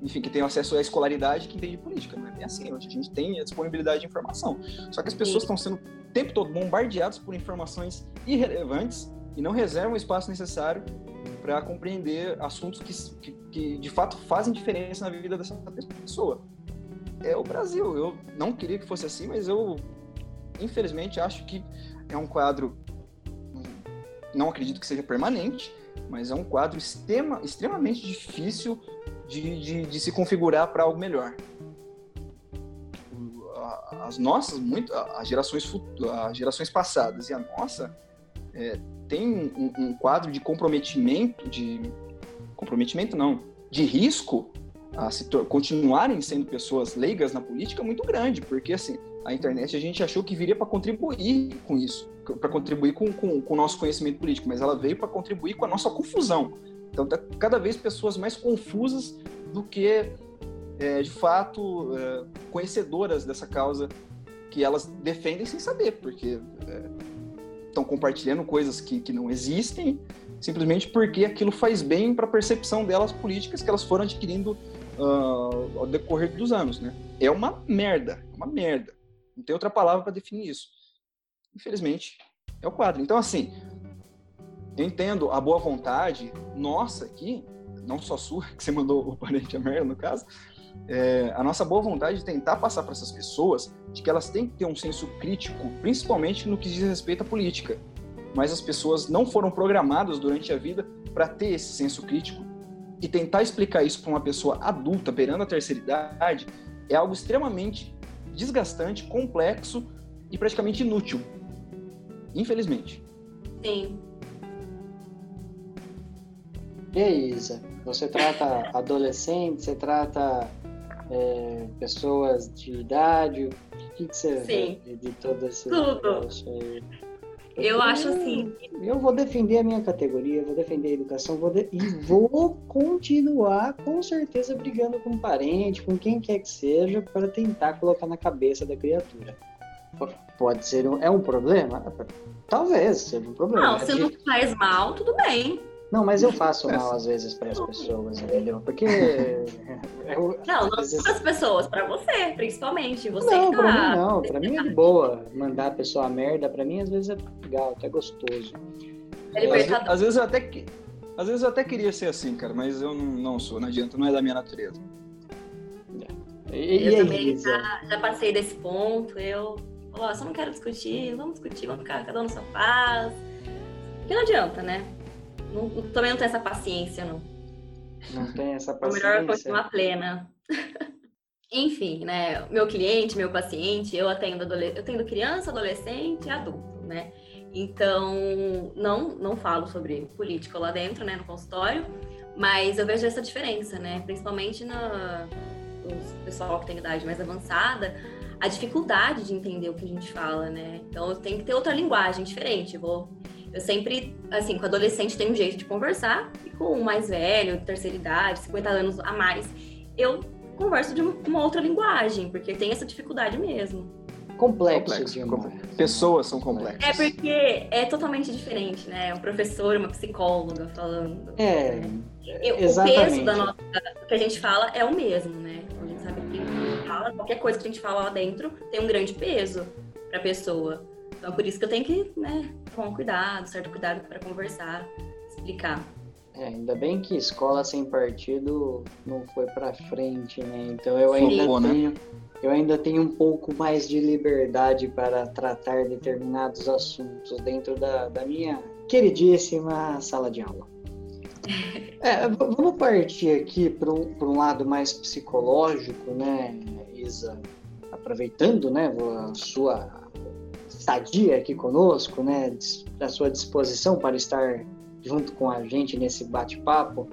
enfim, que tem acesso à escolaridade que entende política. Não é bem assim. A gente tem a disponibilidade de informação. Só que as pessoas estão sendo o tempo todo bombardeadas por informações irrelevantes e não reservam o espaço necessário para compreender assuntos que, que, que, de fato fazem diferença na vida dessa pessoa. É o Brasil. Eu não queria que fosse assim, mas eu infelizmente acho que é um quadro. Não acredito que seja permanente, mas é um quadro extrema, extremamente difícil de, de, de se configurar para algo melhor. As nossas, muito, as gerações, as gerações passadas e a nossa é, tem um, um, quadro de comprometimento, de comprometimento não, de risco a se continuarem sendo pessoas leigas na política muito grande, porque assim a internet a gente achou que viria para contribuir com isso, para contribuir com, com, com, o nosso conhecimento político, mas ela veio para contribuir com a nossa confusão. Então tá cada vez pessoas mais confusas do que é, de fato é, conhecedoras dessa causa que elas defendem sem saber, porque é, estão compartilhando coisas que, que não existem, simplesmente porque aquilo faz bem para a percepção delas políticas que elas foram adquirindo uh, ao decorrer dos anos, né? É uma merda, é uma merda. Não tem outra palavra para definir isso. Infelizmente, é o quadro. Então, assim, eu entendo a boa vontade nossa aqui, não só sua, (laughs) que você mandou o parente a merda, no caso, é, a nossa boa vontade de tentar passar para essas pessoas de que elas têm que ter um senso crítico, principalmente no que diz respeito à política. Mas as pessoas não foram programadas durante a vida para ter esse senso crítico e tentar explicar isso para uma pessoa adulta, beirando a terceira idade, é algo extremamente desgastante, complexo e praticamente inútil. Infelizmente. Sim. E aí, Isa? Você trata adolescentes, você trata é, pessoas de idade? O que, que você Sim. vê de, todo esse Tudo. aí? Eu, acho assim. Eu vou defender a minha categoria, vou defender a educação, vou de... e vou continuar com certeza brigando com parente, com quem quer que seja, para tentar colocar na cabeça da criatura. Pode ser um, é um problema? Talvez seja um problema. Não, se não faz mal, tudo bem. Não, mas eu faço (laughs) mal às vezes para as pessoas, entendeu? Porque. (laughs) Eu, não, não vezes... para as pessoas, para você, principalmente. Você não, tá... para mim não. Para mim é de boa. Mandar a pessoa a merda, para mim às vezes é legal, até gostoso. É às, às, vezes eu até que. Às vezes eu até queria ser assim, cara, mas eu não, não sou, não adianta, não é da minha natureza. E, eu e também já, já, passei desse ponto, eu, ó, só não quero discutir, vamos discutir, vamos ficar cada um na sua paz. Porque não adianta, né? Não, também não tenho essa paciência, não. Não tem essa paciência. O melhor é continuar plena. (laughs) Enfim, né? Meu cliente, meu paciente, eu atendo, eu atendo criança, adolescente e adulto, né? Então, não, não falo sobre política lá dentro, né, no consultório, mas eu vejo essa diferença, né? Principalmente no pessoal que tem idade mais avançada, a dificuldade de entender o que a gente fala, né? Então, tenho que ter outra linguagem diferente. Eu vou Eu sempre, assim, com adolescente tem um jeito de conversar, e com o mais velho, terceira idade, 50 anos a mais, eu converso de uma outra linguagem, porque tem essa dificuldade mesmo. Complexo, complexo. Pessoas são complexas. É porque é totalmente diferente, né? Um professor, uma psicóloga falando. É. Né? exatamente. O peso da nossa, que a gente fala é o mesmo, né? Então, a gente sabe que fala, qualquer coisa que a gente fala lá dentro tem um grande peso para a pessoa. Então, por isso que eu tenho que, né, tomar um cuidado, certo cuidado para conversar, explicar. É, ainda bem que escola sem partido não foi para frente, né? Então eu ainda Sim. Né? tenho, eu ainda tenho um pouco mais de liberdade para tratar determinados assuntos dentro da, da minha queridíssima sala de aula. (laughs) É, vamos partir aqui para um, um lado mais psicológico, né, Isa? Aproveitando, né, a sua estadia aqui conosco, né, a sua disposição para estar junto com a gente nesse bate-papo.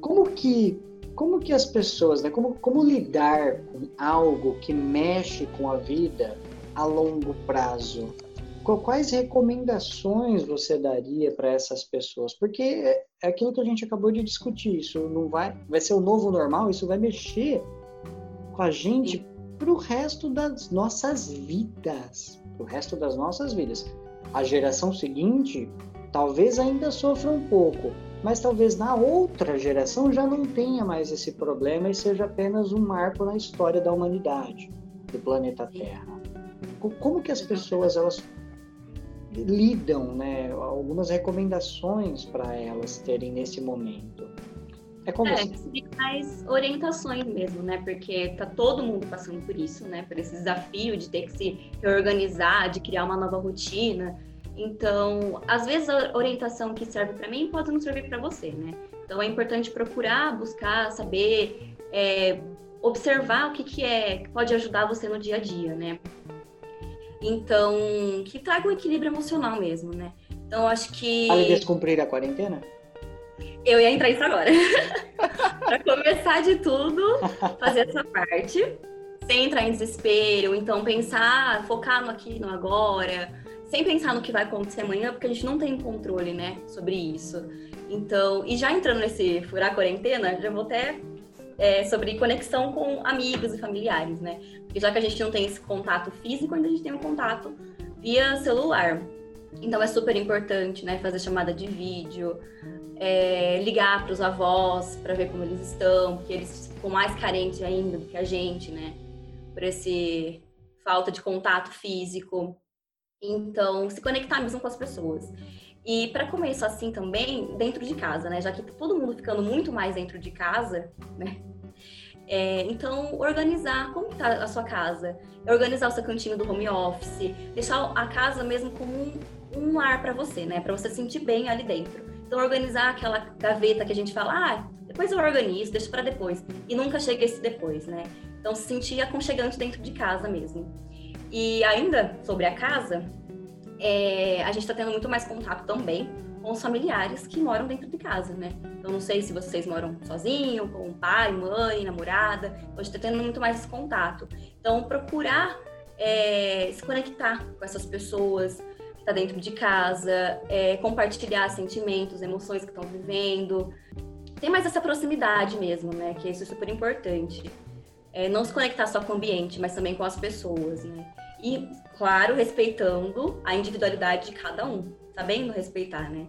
Como que como que as pessoas, né, como, como lidar com algo que mexe com a vida a longo prazo? Quais recomendações você daria para essas pessoas? Porque é, é aquilo que a gente acabou de discutir, isso não vai, vai ser o novo normal, isso vai mexer com a gente para o resto das nossas vidas, o resto das nossas vidas. A geração seguinte talvez ainda sofra um pouco, mas talvez na outra geração já não tenha mais esse problema e seja apenas um marco na história da humanidade, do planeta Terra. Como que as pessoas elas lidam, né? Algumas recomendações para elas terem nesse momento. É como é, mais orientações mesmo, né? Porque tá todo mundo passando por isso, né? Por esse desafio de ter que se reorganizar, de criar uma nova rotina. Então, às vezes a orientação que serve para mim pode não servir para você, né? Então é importante procurar, buscar, saber, é, observar o que, que é que pode ajudar você no dia a dia, né? Então, que traga um equilíbrio emocional mesmo, né? Então, acho que. Vale descumprir a quarentena? Eu ia entrar nisso agora. (laughs) para começar de tudo, fazer essa parte, sem entrar em desespero, então pensar, focar no aqui, no agora sem pensar no que vai acontecer amanhã, porque a gente não tem controle, né, sobre isso. Então, e já entrando nesse furar quarentena, já vou até é, sobre conexão com amigos e familiares, né? Porque já que a gente não tem esse contato físico, ainda a gente tem um contato via celular. Então é super importante, né, fazer chamada de vídeo, é, ligar para os avós para ver como eles estão, porque eles ficam mais carentes ainda do que a gente, né? Por esse falta de contato físico. Então, se conectar mesmo com as pessoas. E para começar assim também, dentro de casa, né? Já que tá todo mundo ficando muito mais dentro de casa, né? É, então, organizar como está a sua casa, organizar o seu cantinho do home office, deixar a casa mesmo como um, um lar para você, né? Para você sentir bem ali dentro. Então, organizar aquela gaveta que a gente fala, ah, depois eu organizo, deixa para depois. E nunca chega esse depois, né? Então, se sentir aconchegante dentro de casa mesmo. E ainda sobre a casa, é, a gente está tendo muito mais contato também com os familiares que moram dentro de casa, né? Então, não sei se vocês moram sozinho, com pai, mãe, namorada. Então, a gente está tendo muito mais contato. Então, procurar é, se conectar com essas pessoas que estão tá dentro de casa, é, compartilhar sentimentos, emoções que estão vivendo. Tem mais essa proximidade mesmo, né? Que isso é super importante. É, não se conectar só com o ambiente, mas também com as pessoas, né? E, claro, respeitando a individualidade de cada um, sabendo respeitar, né?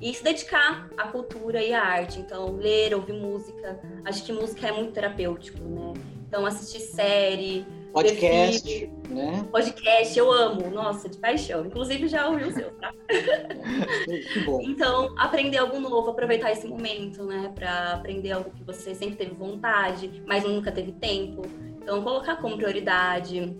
E se dedicar à cultura e à arte. Então, ler, ouvir música. Acho que música é muito terapêutico, né? Então, assistir série. Podcast, né? Podcast, eu amo. Nossa, de paixão. Inclusive, já ouvi o seu, tá? (laughs) que bom. Então, aprender algo novo, aproveitar esse momento, né? Para aprender algo que você sempre teve vontade, mas nunca teve tempo. Então, colocar como prioridade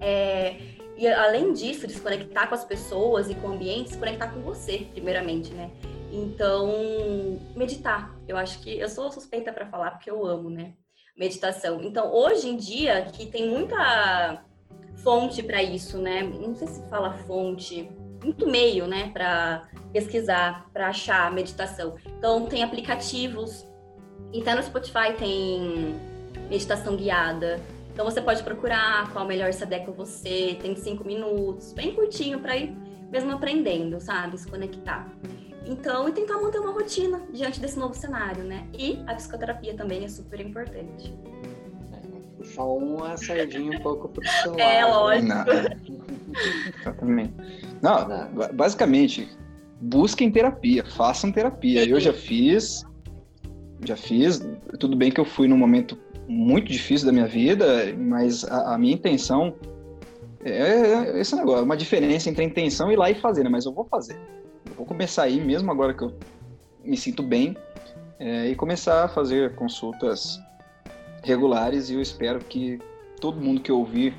é, e além disso, de se conectar com as pessoas e com o ambiente, se conectar com você, primeiramente, né? Então, meditar. Eu acho que eu sou suspeita para falar porque eu amo, né? Meditação. Então, hoje em dia, que tem muita fonte para isso, né? Não sei se fala fonte, muito meio, né, para pesquisar, para achar meditação. Então, tem aplicativos. Então, no Spotify tem meditação guiada. Então você pode procurar qual melhor se adequa você, tem cinco minutos, bem curtinho para ir mesmo aprendendo, sabe? Se conectar. Então, e tentar manter uma rotina diante desse novo cenário, né? E a psicoterapia também é super importante. É, puxar uma sardinha um pouco pro seu É, lógico. Não. Exatamente. Não, basicamente, busquem terapia, façam terapia. Eu já fiz, já fiz. Tudo bem que eu fui num momento muito difícil da minha vida, mas a, a minha intenção é, é esse negócio, uma diferença entre a intenção e ir lá e fazer, né? Mas eu vou fazer. Eu vou começar aí, mesmo agora que eu me sinto bem, é, e começar a fazer consultas regulares. E eu espero que todo mundo que ouvir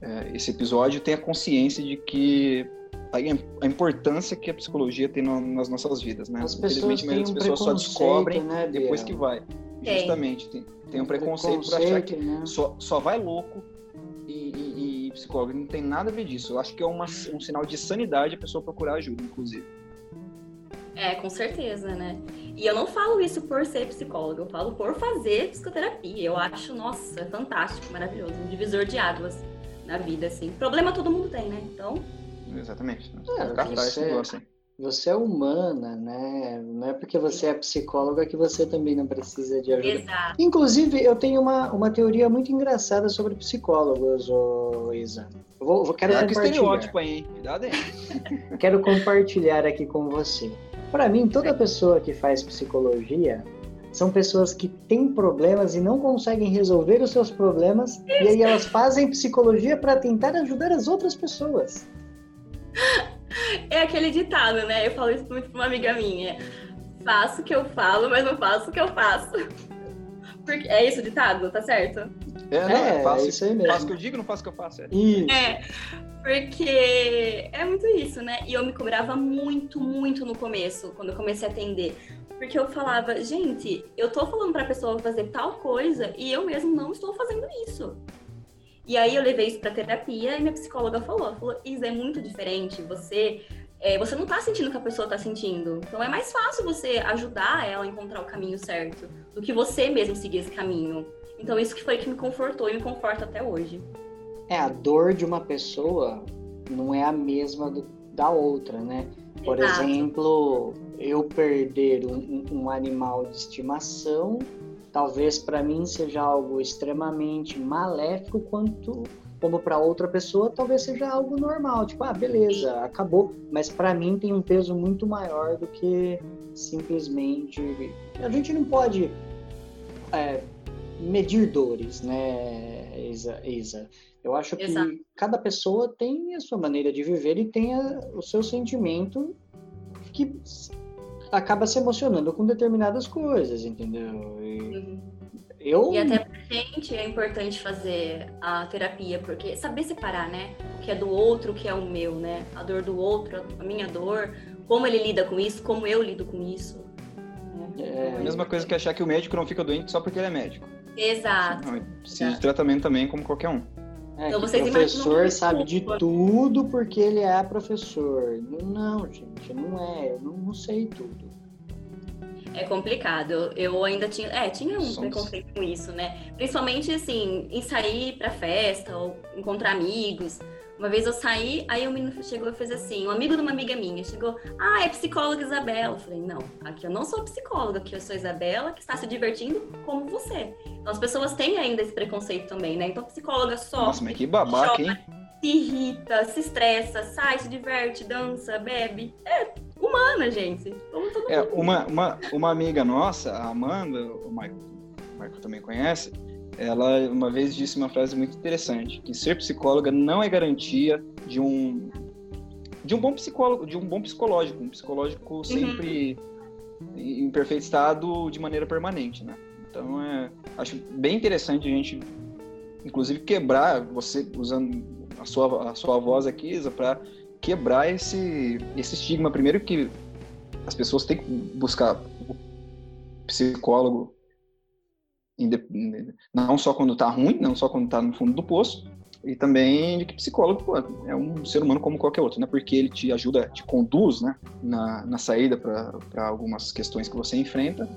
é, esse episódio tenha consciência de que a, importância que a psicologia tem no, nas nossas vidas, né? As Infelizmente, muitas um pessoas só descobrem né, depois que vai. Tem. Justamente, tem, tem um preconceito, preconceito por achar que né? só, só vai louco e, e, e, psicólogo. Não tem nada a ver disso. Eu acho que é uma, um sinal de sanidade a pessoa procurar ajuda, inclusive. É, com certeza, né? E eu não falo isso por ser psicóloga, eu falo por fazer psicoterapia. Eu acho, nossa, fantástico, maravilhoso, um divisor de águas na vida, assim. Problema todo mundo tem, né? Então, Exatamente. É, você, você é humana, né? Não é porque você é psicóloga que você também não precisa de ajuda. Exato. Inclusive, eu tenho uma, uma teoria muito engraçada sobre psicólogos, ô Isa. Eu vou, vou quero é compartilhar. Que estereótipo aí, hein? Cuidado aí. (laughs) quero compartilhar aqui com você. Para mim, toda pessoa que faz psicologia são pessoas que têm problemas e não conseguem resolver os seus problemas, e aí elas fazem psicologia para tentar ajudar as outras pessoas. (laughs) É aquele ditado, né? Eu falo isso muito pra uma amiga minha. Faço o que eu falo, mas não faço o que eu faço. Porque é isso o ditado, tá certo? É, não, é, é faço, isso aí mesmo. Faço o que eu digo, não faço o que eu faço. É. Isso. É, porque é muito isso, né? E eu me cobrava muito, muito no começo, quando eu comecei a atender. Porque eu falava, gente, eu tô falando pra pessoa fazer tal coisa e eu mesmo não estou fazendo isso. E aí eu levei isso para terapia e minha psicóloga falou, falou, Isa, é muito diferente, você é, você não tá sentindo o que a pessoa tá sentindo. Então é mais fácil você ajudar ela a encontrar o caminho certo do que você mesmo seguir esse caminho. Então isso que foi que me confortou e me conforta até hoje. É, a dor de uma pessoa não é a mesma do, da outra, né? Por Exato. exemplo, eu perder um, um animal de estimação talvez para mim seja algo extremamente maléfico quanto como para outra pessoa talvez seja algo normal, tipo, ah, beleza, acabou, mas para mim tem um peso muito maior do que simplesmente a gente não pode é, medir dores, né, Isa, Isa. Eu acho que Exato. cada pessoa tem a sua maneira de viver e tem a, o seu sentimento que acaba se emocionando com determinadas coisas, entendeu? E, uhum. eu... e até pra gente é importante fazer a terapia, porque saber separar, né? O que é do outro, o que é o meu, né? A dor do outro, a minha dor, como ele lida com isso, como eu lido com isso. É, a mesma coisa que achar que o médico não fica doente só porque ele é médico. Exato. Precisa de tratamento também, como qualquer um. É, então, vocês professor sabe de tudo porque ele é professor. Não, gente, não é. Eu não, não sei tudo. É complicado. Eu ainda tinha, é, tinha um Somos... preconceito com isso, né? Principalmente assim, em sair pra festa ou encontrar amigos. Uma vez eu saí, aí o menino chegou e fez assim, um amigo de uma amiga minha chegou, ah, é psicóloga Isabela. Eu falei, não, aqui eu não sou psicóloga, aqui eu sou Isabela, que está se divertindo como você. Então as pessoas têm ainda esse preconceito também, né? Então psicóloga só. Nossa, mas que babaca, hein? Se irrita, se estressa, sai, se diverte, dança, bebe. É humana, gente. é, uma, uma, uma amiga nossa, a Amanda, o Michael, o Michael também conhece, ela uma vez disse uma frase muito interessante, que ser psicóloga não é garantia de um de um bom psicólogo, de um bom psicológico, um psicológico uhum. sempre uhum. em perfeito estado de maneira permanente, né? Então é, acho bem interessante a gente, inclusive quebrar você usando a sua a sua voz aqui, Isa, para quebrar esse esse estigma primeiro que as pessoas têm que buscar o psicólogo não só quando está ruim, não só quando está no fundo do poço, e também de que psicólogo pô, é um ser humano como qualquer outro, né? Porque ele te ajuda, te conduz, né? Na, na saída para algumas questões que você enfrenta,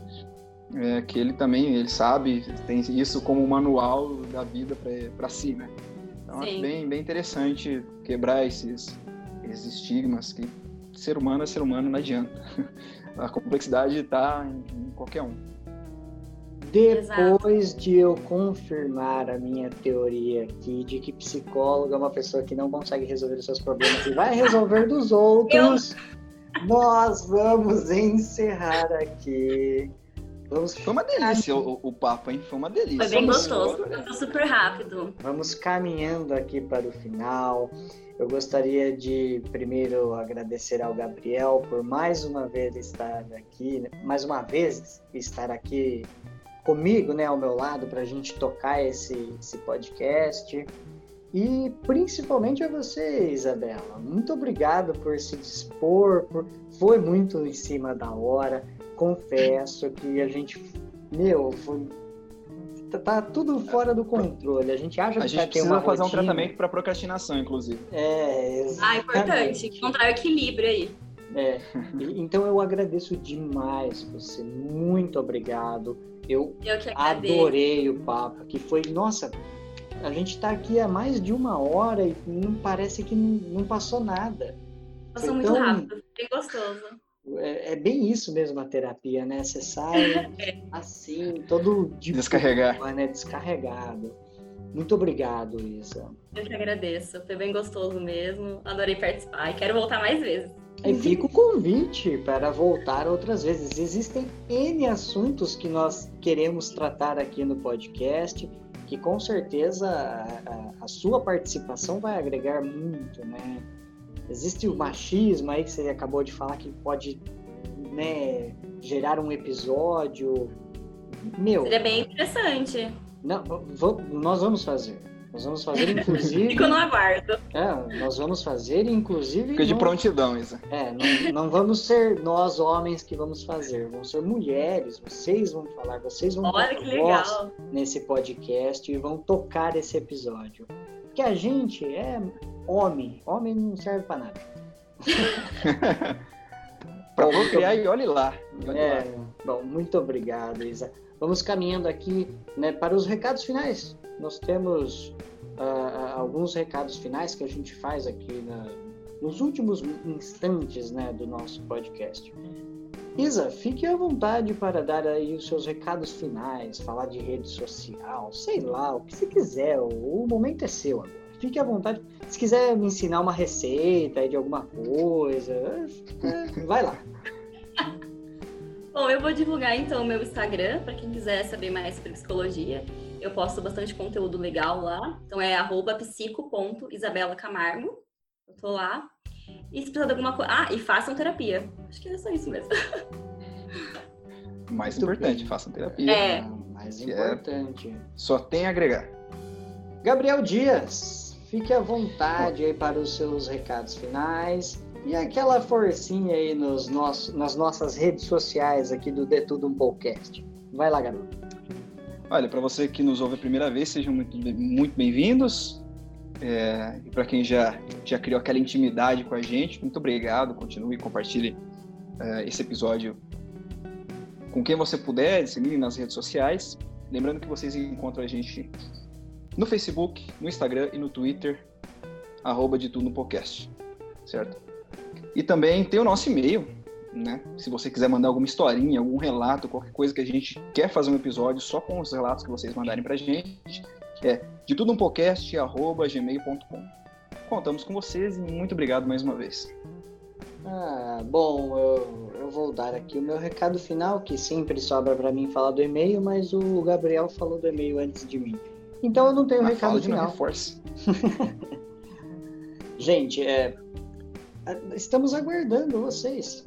é, que ele também ele sabe tem isso como manual da vida para si, né? Então Sim. acho bem bem interessante quebrar esses esses estigmas que ser humano é ser humano, não adianta. (laughs) A complexidade está em, em qualquer um. Depois Exato. de eu confirmar a minha teoria aqui de que psicólogo é uma pessoa que não consegue resolver os seus problemas e vai resolver dos (laughs) outros, eu... nós vamos encerrar aqui. Vamos... Foi uma delícia o, o, papo, hein? Foi uma delícia. Foi bem gostoso, foi super rápido. Vamos caminhando aqui para o final. Eu gostaria de primeiro agradecer ao Gabriel por mais uma vez estar aqui, mais uma vez estar aqui comigo, né, ao meu lado, para a gente tocar esse, esse podcast. E principalmente a você, Isabela. Muito obrigado por se dispor, por... foi muito em cima da hora. Confesso que a gente, meu, foi... tá, tá tudo fora do controle. A gente acha que a gente precisa fazer rotina. um tratamento para procrastinação, inclusive. É, exatamente. Ah, importante. Encontrar o equilíbrio aí. É, então eu agradeço demais você. Muito obrigado. Eu, eu adorei o papo, que foi, nossa, a gente está aqui há mais de uma hora e não parece que não, não passou nada. Passou foi muito tão, rápido, bem gostoso. É, é, bem isso mesmo a terapia, né? Você sai assim, todo de descarregar, né? Descarregado. Muito obrigado, Isa. Eu que agradeço, foi bem gostoso mesmo. Adorei participar e quero voltar mais vezes. E fica o convite para voltar outras vezes. Existem N assuntos que nós queremos tratar aqui no podcast, que com certeza a, a sua participação vai agregar muito, né? Existe o machismo aí que você acabou de falar que pode né, gerar um episódio. Meu. Seria bem interessante. Não, nós vamos fazer. Nós vamos fazer, inclusive. (laughs) Fico no aguardo. É, nós vamos fazer, inclusive. Fica de não... prontidão, Isa. É, não, não, vamos ser nós homens que vamos fazer, vão ser mulheres. Vocês vão falar, vocês vão Olha que legal. nesse podcast e vão tocar esse episódio. Porque a gente é homem, homem não serve para nada. (laughs) para procriar e olhe lá. Olhe é, lá. Bom, muito obrigado, Isa. Vamos caminhando aqui né, para os recados finais nós temos uh, alguns recados finais que a gente faz aqui na, nos últimos instantes né, do nosso podcast. Isa, fique à vontade para dar aí os seus recados finais, falar de rede social, sei lá, o que você quiser, o, o momento é seu agora. Fique à vontade. Se quiser me ensinar uma receita de alguma coisa, é, vai lá. Bom, eu vou divulgar então o meu Instagram para quem quiser saber mais sobre psicologia. Eu posto bastante conteúdo legal lá. Então é psico.isabelacamargo. Eu tô lá. E se precisar de alguma coisa. Ah, e façam terapia. Acho que é só isso mesmo. Mais importante, bem. façam terapia. É. mais é importante. É... Só tem a agregar. Gabriel Dias, fique à vontade aí para os seus recados finais. E aquela forcinha aí nos nossos, nas nossas redes sociais aqui do De Tudo Um Podcast. Vai lá, garoto. Olha, para você que nos ouve a primeira vez, sejam muito, muito bem-vindos. É, e para quem já, já criou aquela intimidade com a gente, muito obrigado. Continue e compartilhe é, esse episódio com quem você puder, dissemine nas redes sociais. Lembrando que vocês encontram a gente no Facebook, no Instagram e no Twitter, arroba de tudo no podcast, certo? E também tem o nosso e-mail, né? Se você quiser mandar alguma historinha, algum relato, qualquer coisa que a gente quer fazer um episódio só com os relatos que vocês mandarem pra gente, é de tudo um podcast, arroba gmail.com. Contamos com vocês e muito obrigado mais uma vez. Ah, bom, eu, eu vou dar aqui o meu recado final, que sempre sobra para mim falar do e-mail, mas o Gabriel falou do e-mail antes de mim. Então eu não tenho ah, recado final. Reforce. (laughs) Gente, é, estamos aguardando vocês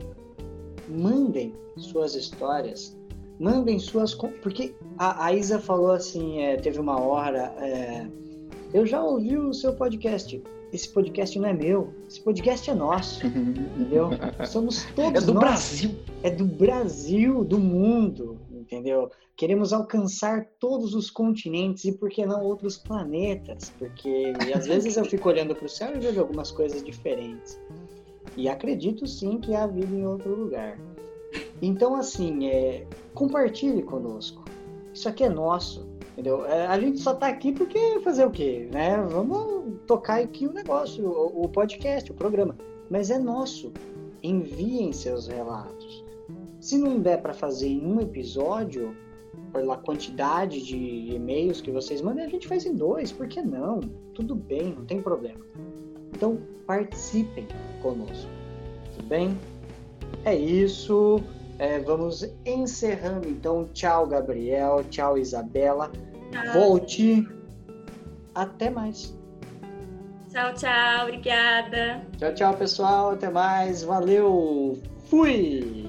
mandem suas histórias, mandem suas. Porque a, a Isa falou assim: é, teve uma hora, é, eu já ouvi o seu podcast. Esse podcast não é meu, esse podcast é nosso, (laughs) entendeu? Somos todos. É do nós. Brasil. É do Brasil, do mundo, entendeu? Queremos alcançar todos os continentes e, por que não, outros planetas? Porque às vezes eu fico olhando para o céu e vejo algumas coisas diferentes. E acredito sim que há vida em outro lugar. Então, assim, é, compartilhe conosco. Isso aqui é nosso. Entendeu? É, a gente só tá aqui porque fazer o quê? Né? Vamos tocar aqui o negócio, o, o podcast, o programa. Mas é nosso. Enviem seus relatos. Se não der para fazer em um episódio, pela quantidade de e-mails que vocês mandem, a gente faz em dois. Por que não? Tudo bem, não tem problema. Então, participem conosco. Tudo bem? É isso. É, vamos encerrando então. Tchau, Gabriel. Tchau, Isabela. Tchau. Volte. Até mais. Tchau, tchau. Obrigada. Tchau, tchau, pessoal. Até mais. Valeu. Fui.